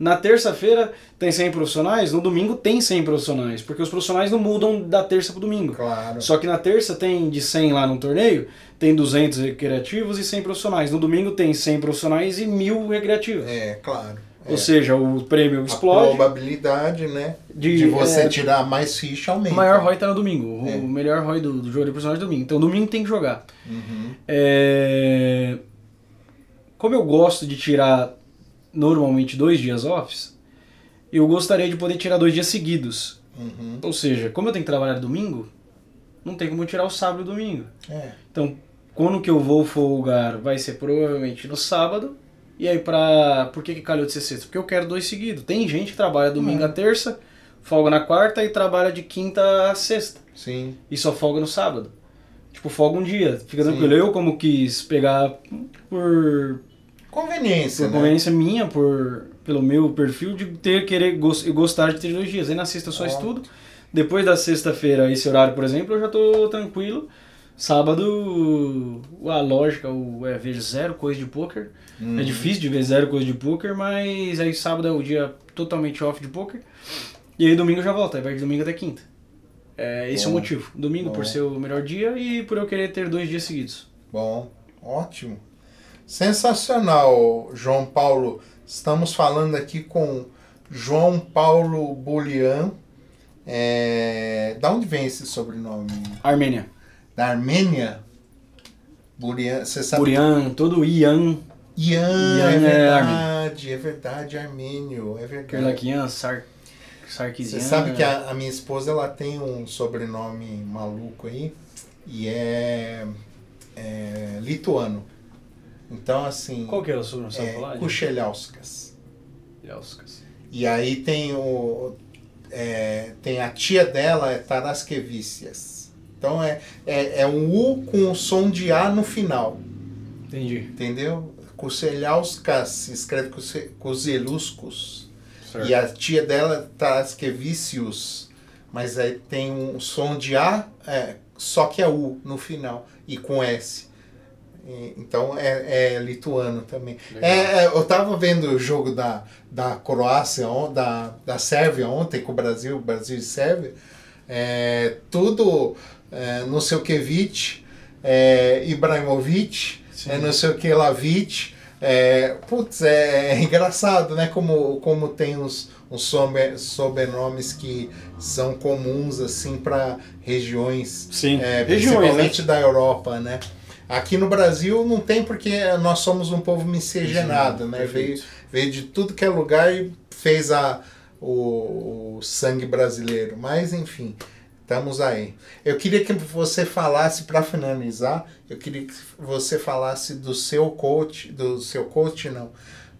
na terça-feira tem 100 profissionais, no domingo tem 100 profissionais, porque os profissionais não mudam da terça pro domingo. Claro. Só que na terça tem de 100 lá no torneio, tem 200 recreativos e 100 profissionais. No domingo tem 100 profissionais e 1000 recreativos. É, claro. Ou É. seja, o prêmio a explode. probabilidade, né, de- de, você é, tirar mais ficha aumenta. O maior ROI tá no domingo. É. O melhor ROI do, do jogo de personagem é domingo. Então domingo tem que jogar. Uhum. É, Como eu gosto de tirar normalmente dois dias offs, eu gostaria de poder tirar dois dias seguidos. Uhum. Ou seja, como eu tenho que trabalhar domingo, não tem como tirar o sábado e o domingo. É. Então, quando que eu vou folgar vai ser provavelmente no sábado. E aí, pra. Por que, que calhou de ser sexta? Porque eu quero dois seguidos. Tem gente que trabalha domingo a terça, folga na quarta e trabalha de quinta a sexta. Sim. E só folga no sábado. Tipo, folga um dia. Fica Sim. tranquilo. Eu, como quis pegar por, Conveniência, por né? conveniência minha, por, pelo meu perfil, de ter querer gos- gostar de ter dois dias. Aí na sexta eu só estudo. Depois da sexta-feira, esse horário, por exemplo, eu já tô tranquilo. Sábado, a lógica, o, é ver zero coisa de poker. Uhum. É difícil de ver zero coisa de poker, mas aí sábado é o dia totalmente off de poker. E aí domingo já volta, aí vai de domingo até quinta. É, esse é o Bom. motivo. Domingo Bom. por ser o melhor dia e por eu querer ter dois dias seguidos. Bom, ótimo. Sensacional, João Paulo. Estamos falando aqui com João Paulo Bolian. É... Da onde vem esse sobrenome? Armênia. Da Armênia? Burian, você sabe? Burian, todo Ian, Ian, Ian é é verdade, é verdade, armênio, é verdade. Kerlakian, Sar, Sarkisian. Você sabe que a, a minha esposa ela tem um sobrenome maluco aí e é, é lituano. Então assim, Qual que é o sobrenome? É falar? Kucheliauskas. E aí tem o é, tem a tia dela é Taraskevicias. Então é, é, é um U com o som de A no final, Entendi. entendeu? Kucheliauskas se escreve Kuzeluskus. E a tia dela Taraskevicius. Mas aí tem um som de A, é, só que é U no final, e com S. Então é, é lituano também. É, é, eu tava vendo o jogo da, da Croácia, da, da Sérvia ontem com o Brasil, Brasil e Sérvia. É, tudo é, não sei o que Vic, é, Ibrahimovic, Sim. é, não sei o que Lavic. É, putz, é, é engraçado, né? Como, como tem uns, uns sobe- sobrenomes que são comuns assim para regiões Sim. é, Regiões, né? principalmente da Europa, né? Aqui no Brasil não tem porque nós somos um povo miscigenado, né? Veio, veio de tudo que é lugar e fez a, o, o sangue brasileiro. Mas enfim, Estamos aí. Eu queria que você falasse, para finalizar, eu queria que você falasse do seu coach, do seu coach não,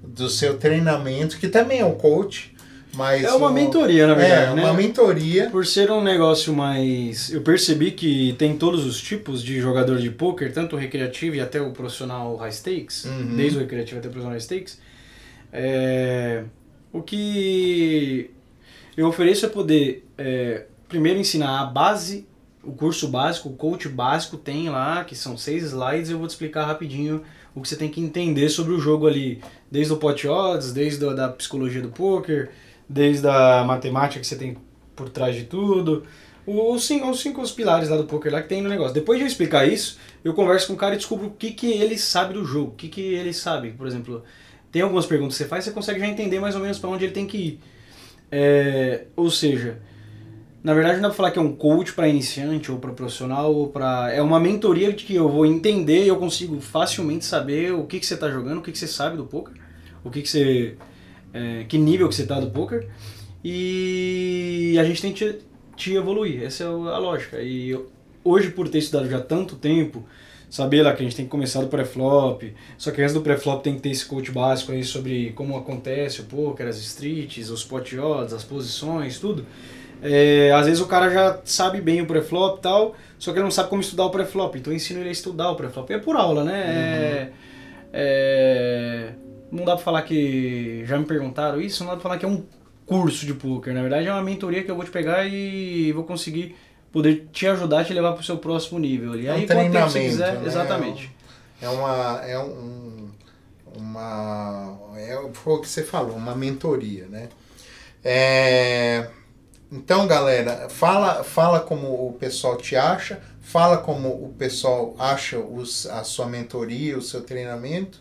do seu treinamento, que também é um coach, mas... É uma mentoria, na verdade, É, né? uma mentoria. Por ser um negócio mais. Eu percebi que tem todos os tipos de jogador de poker, tanto o recreativo e até o profissional high stakes, Uhum. desde o recreativo até o profissional high stakes. É, O que eu ofereço é poder, é, primeiro, ensinar a base, o curso básico, o coach básico tem lá, que são seis slides, eu vou te explicar rapidinho o que você tem que entender sobre o jogo ali, desde o pot odds, desde a da psicologia do poker, desde a matemática que você tem por trás de tudo. Os cinco, os cinco pilares lá do poker lá que tem no negócio. Depois de eu explicar isso, eu converso com o cara e descubro o que, que ele sabe do jogo, o que, que ele sabe. Por exemplo, tem algumas perguntas que você faz, você consegue já entender mais ou menos para onde ele tem que ir. É, ou seja, na verdade não dá pra falar que é um coach para iniciante ou para profissional ou para é uma mentoria de que eu vou entender e eu consigo facilmente saber o que, que você tá jogando, o que, que você sabe do poker, o que, que você é, que nível que você tá do poker e a gente tem que te, evoluir. Essa é a lógica. E eu- hoje por ter estudado já tanto tempo, saber lá que a gente tem que começar do pré-flop, só que antes do pré-flop tem que ter esse coach básico aí sobre como acontece o poker, as streets, os pot odds, as posições, tudo. É, às vezes o cara já sabe bem o pré-flop e tal, só que ele não sabe como estudar o pré-flop. Então eu ensino ele a estudar o pré-flop. É por aula, né? É, é, não dá pra falar que. Já me perguntaram isso, não dá pra falar que é um curso de poker. Na verdade é uma mentoria que eu vou te pegar e vou conseguir poder te ajudar a te levar pro seu próximo nível. E É um aí, quanto tempo você treinamento, quiser, né? exatamente. É uma. É um, uma. É, foi o que você falou, uma mentoria, né? É, então, galera, fala, fala como o pessoal te acha, fala como o pessoal acha os, a sua mentoria, o seu treinamento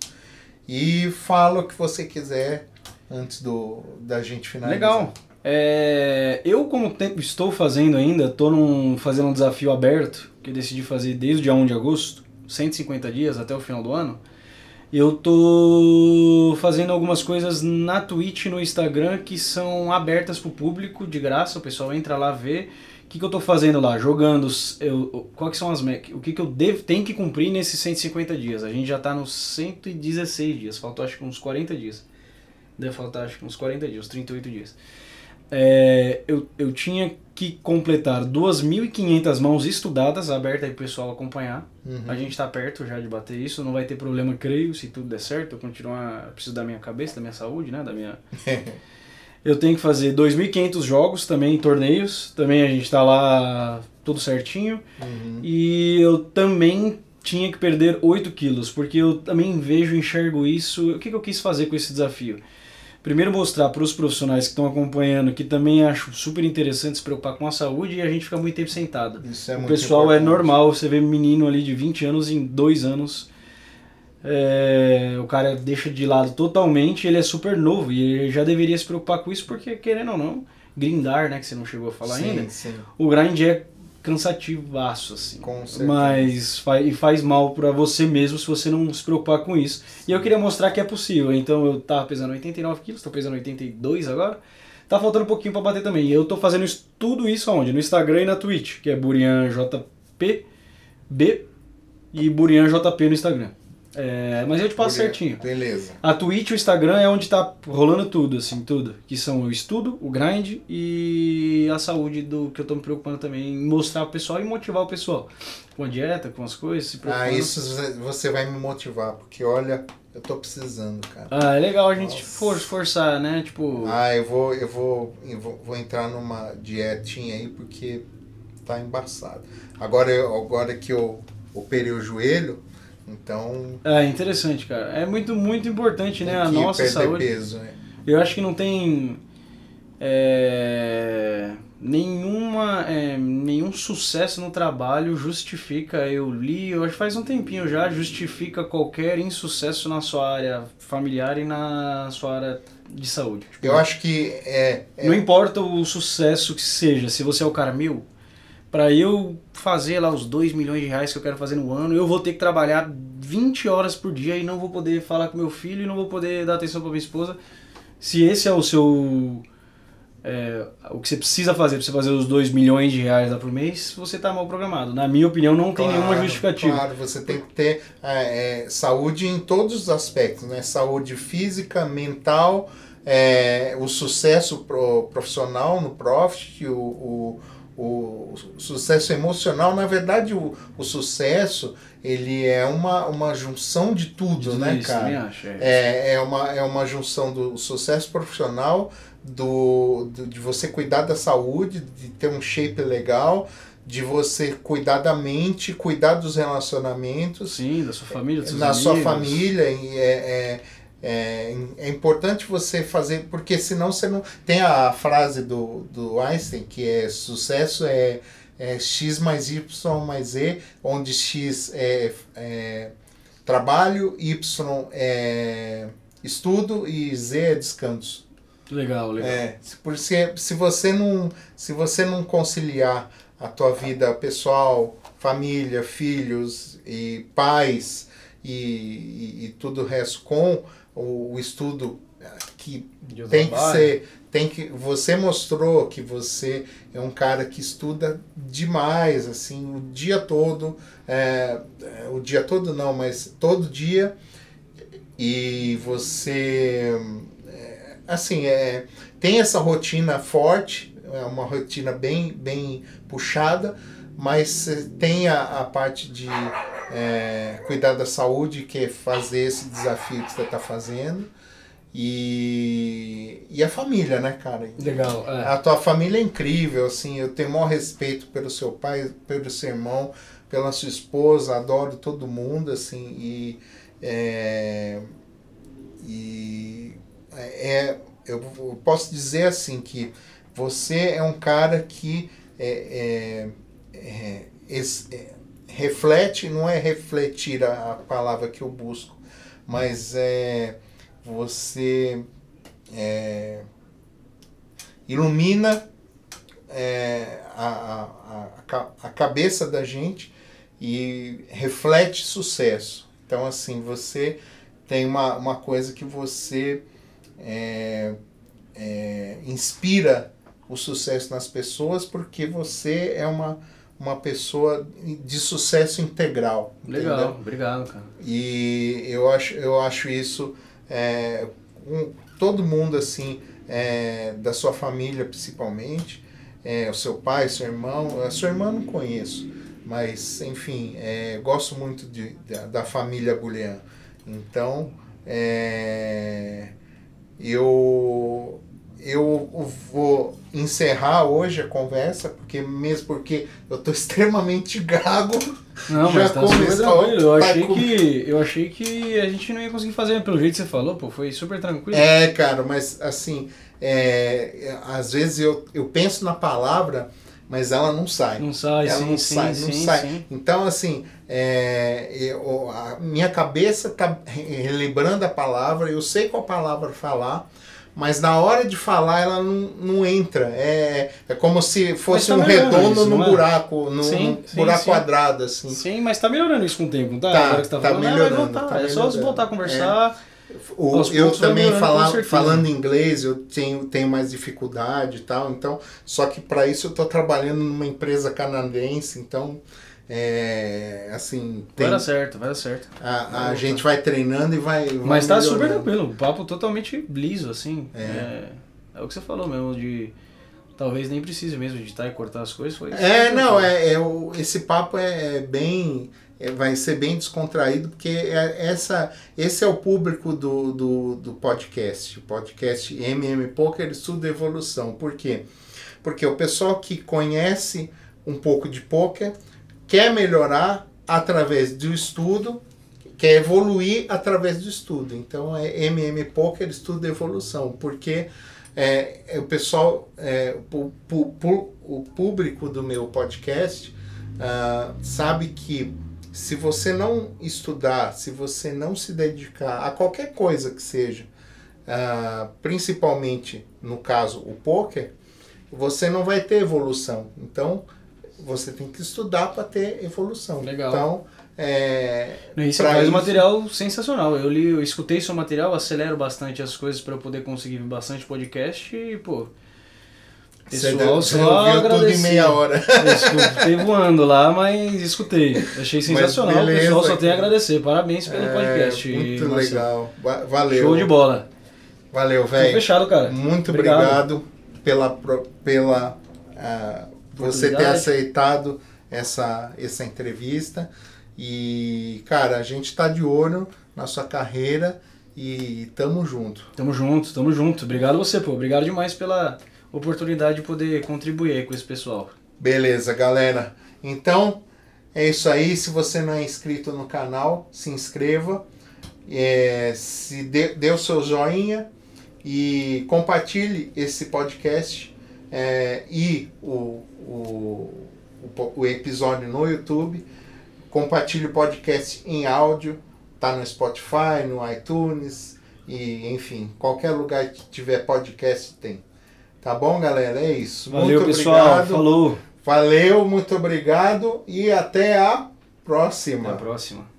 e fala o que você quiser antes do, da gente finalizar. Legal. É, eu, como tempo estou fazendo ainda, estou fazendo um desafio aberto, que eu decidi fazer desde o dia 1 de agosto, 150 dias até o final do ano. Eu tô fazendo algumas coisas na Twitch no Instagram que são abertas pro público, de graça, o pessoal entra lá ver. O que, que eu tô fazendo lá? Jogando, eu, quais que são as o que, que eu devo, tenho que cumprir nesses 150 dias. A gente já tá nos 116 dias, faltou acho que uns 40 dias. Deve faltar acho que uns 40 dias, uns 38 dias. É, eu, eu tinha que completar 2.500 mãos estudadas, aberta aí pro pessoal acompanhar. Uhum. A gente tá perto já de bater isso, não vai ter problema, creio, se tudo der certo. Eu continuar, eu preciso da minha cabeça, da minha saúde, né? Da minha. [laughs] Eu tenho que fazer 2.500 jogos também, torneios. Também a gente tá lá tudo certinho. Uhum. E eu também tinha que perder 8 quilos, porque eu também vejo, enxergo isso. O que, que eu quis fazer com esse desafio? Primeiro mostrar para os profissionais que estão acompanhando que também acho super interessante se preocupar com a saúde e a gente fica muito tempo sentado. Isso é o muito pessoal é importante. normal, você vê menino ali de 20 anos em 2 anos. É, o cara deixa de lado totalmente, ele é super novo e ele já deveria se preocupar com isso porque, querendo ou não, grindar, né, que você não chegou a falar sim, ainda, Sim, o grind é cansativaço, assim. com certeza. Mas faz, e faz mal pra você mesmo se você não se preocupar com isso. E eu queria mostrar que é possível. Então eu tava pesando 89 quilos, tô pesando 82 agora. Tá faltando um pouquinho pra bater também. E eu tô fazendo isso- tudo isso aonde? No Instagram e na Twitch, que é BurianJP B e BurianJP no Instagram. É, mas eu te passo certinho. Beleza. A Twitch e o Instagram é onde tá rolando tudo, assim, tudo. Que são o estudo, o grind e a saúde do que eu tô me preocupando também em mostrar pro pessoal e motivar o pessoal. Com a dieta, com as coisas, se preocupando. Ah, isso você vai me motivar, porque olha, eu tô precisando, cara. Ah, é legal a gente for, forçar, né? Tipo. Ah, eu vou, eu vou, eu vou, vou entrar numa dietinha aí porque tá embaçado. Agora, eu, agora que eu operei o joelho, então É interessante, cara. É muito, muito importante, né? A nossa saúde. peso, né? Eu acho que não tem é, nenhuma, é, nenhum sucesso no trabalho justifica, eu li, eu acho que faz um tempinho já, justifica qualquer insucesso na sua área familiar e na sua área de saúde. Tipo, Eu acho que é, é Não importa o sucesso que seja, se você é o cara meu, pra eu fazer lá os 2 milhões de reais que eu quero fazer no ano, eu vou ter que trabalhar 20 horas por dia e não vou poder falar com meu filho e não vou poder dar atenção pra minha esposa. Se esse é o seu é, o que você precisa fazer para você fazer os 2 milhões de reais lá por mês, você está mal programado. Na minha opinião, não tem Claro, nenhuma justificativa. Claro, você tem que ter é, é, saúde em todos os aspectos, né? Saúde física, mental, é, o sucesso pro- profissional no profit, o, o, o sucesso emocional. Na verdade, o, o sucesso ele é uma, uma junção de tudo, né, cara? acho. É. É, é, uma, é uma junção do sucesso profissional, do, do- de você cuidar da saúde, de ter um shape legal, de você cuidar da mente, cuidar dos relacionamentos Sim, da sua família, dos seus na sua amigos. família. E é, é, é, é importante você fazer, porque senão você não. Tem a frase do, do Einstein que é sucesso é, é X mais Y mais Z, onde X é, é trabalho, Y é estudo e Z é descanso. Legal, legal. É, se- porque se você não, se você não conciliar a tua vida pessoal, família, filhos e pais e, e, e tudo o resto com o, o estudo eh, que tem que ser, tem que você mostrou que você é um cara que estuda demais, assim, o dia todo, é, é, o dia todo não, mas todo dia e você é, assim é, tem essa rotina forte é uma rotina bem bem puxada mas tem a, a parte de é, cuidar da saúde que é fazer esse desafio que você está fazendo e, e a família né cara Legal, é. a tua família é incrível, assim, eu tenho o maior respeito pelo seu pai, pelo seu irmão, pela sua esposa, adoro todo mundo, assim, e é, e é, eu posso dizer assim que você é um cara que é, é, é, es- é, reflete, não é refletir a, a palavra que eu busco, mas é você é, ilumina é, a, a, a cabeça da gente e reflete sucesso. Então, assim, você tem uma, uma coisa que você é, é, inspira o sucesso nas pessoas porque você é uma, uma pessoa de sucesso integral. Legal, entendeu? obrigado, cara. E eu acho, eu acho isso é, com todo mundo assim, é, da sua família principalmente, é, o seu pai, seu irmão, a sua irmã não conheço, mas enfim, é, gosto muito de, da, da família Gulian. Então, é, eu, eu vou encerrar hoje a conversa, porque mesmo porque eu estou [laughs] extremamente gago. Não, Já mas tá super começou, tranquilo. Eu achei, com- que, eu achei que a gente não ia conseguir fazer pelo jeito que você falou, pô. Foi super tranquilo. É, cara, mas assim, é, às vezes eu, eu penso na palavra, mas ela não sai. Não sai, ela sim, não sim, sai, sim, não sai. Então, assim, é, eu- a minha cabeça tá re- relembrando a palavra, eu sei qual palavra falar, mas na hora de falar ela não, não entra. É, é como se fosse tá um redondo isso, num é? buraco, num, Sim, num sim, buraco sim. quadrado, assim. Sim, mas tá melhorando isso com o tempo, não tá? Tá, Agora que você tá, tá falando, ah, melhorando, vai voltar. tá é só voltar a conversar. O- Aos eu vai também melhorando, com fala, certeza. falando inglês, eu tenho, tenho mais dificuldade e tal, então, só que para isso eu estou trabalhando numa empresa canadense, então, é, assim, tem, Vai dar certo, vai dar certo. a, a gente vai treinando e vai, vai Mas tá super melhorando. tranquilo, o papo totalmente liso, assim. É. É, é o que você falou mesmo, de talvez nem precise mesmo editar e cortar as coisas. Foi É, super não, é, é o, esse papo é bem. é, vai ser bem descontraído, porque é, essa, esse é o público do, do, do podcast. O podcast MM Poker Estudo Evolução. Por quê? Porque o pessoal que conhece um pouco de poker quer melhorar através do estudo, quer evoluir através do estudo. Então é MM Poker Estudo Evolução, porque é, é o pessoal, é, o, o público do meu podcast ah, sabe que se você não estudar, se você não se dedicar a qualquer coisa que seja, ah, principalmente no caso o poker, você não vai ter evolução. Então você tem que estudar para ter evolução. Legal. Então é, E você pra faz um isso- material sensacional. Eu li, eu escutei seu material, acelero bastante as coisas para eu poder conseguir bastante podcast e, pô, Pessoal, Você só ouviu tudo em meia hora. [laughs] Eu escutei voando lá, mas escutei. Achei sensacional. O beleza, pessoal só tem a agradecer. Parabéns pelo É, podcast. muito Marcelo. legal. Va- Valeu. Show de bola. Valeu, velho. fechado, cara. Muito Obrigado. obrigado, pela, pro- pela ah, você ter aceitado essa, essa entrevista. E, cara, a gente tá de olho na sua carreira e tamo junto. Tamo junto, tamo junto. Obrigado você, pô. Obrigado demais pela oportunidade de poder contribuir com esse pessoal. Beleza, galera. Então, é isso aí. Se você não é inscrito no canal, se inscreva. É, se dê, dê o seu joinha e compartilhe esse podcast é, e o, o, o, o episódio no YouTube. Compartilhe o podcast em áudio, tá no Spotify, no iTunes e enfim, qualquer lugar que tiver podcast tem. Tá bom, galera? É isso. Valeu, Muito pessoal. obrigado. Falou. Valeu, muito obrigado e até a Até próxima. a próxima.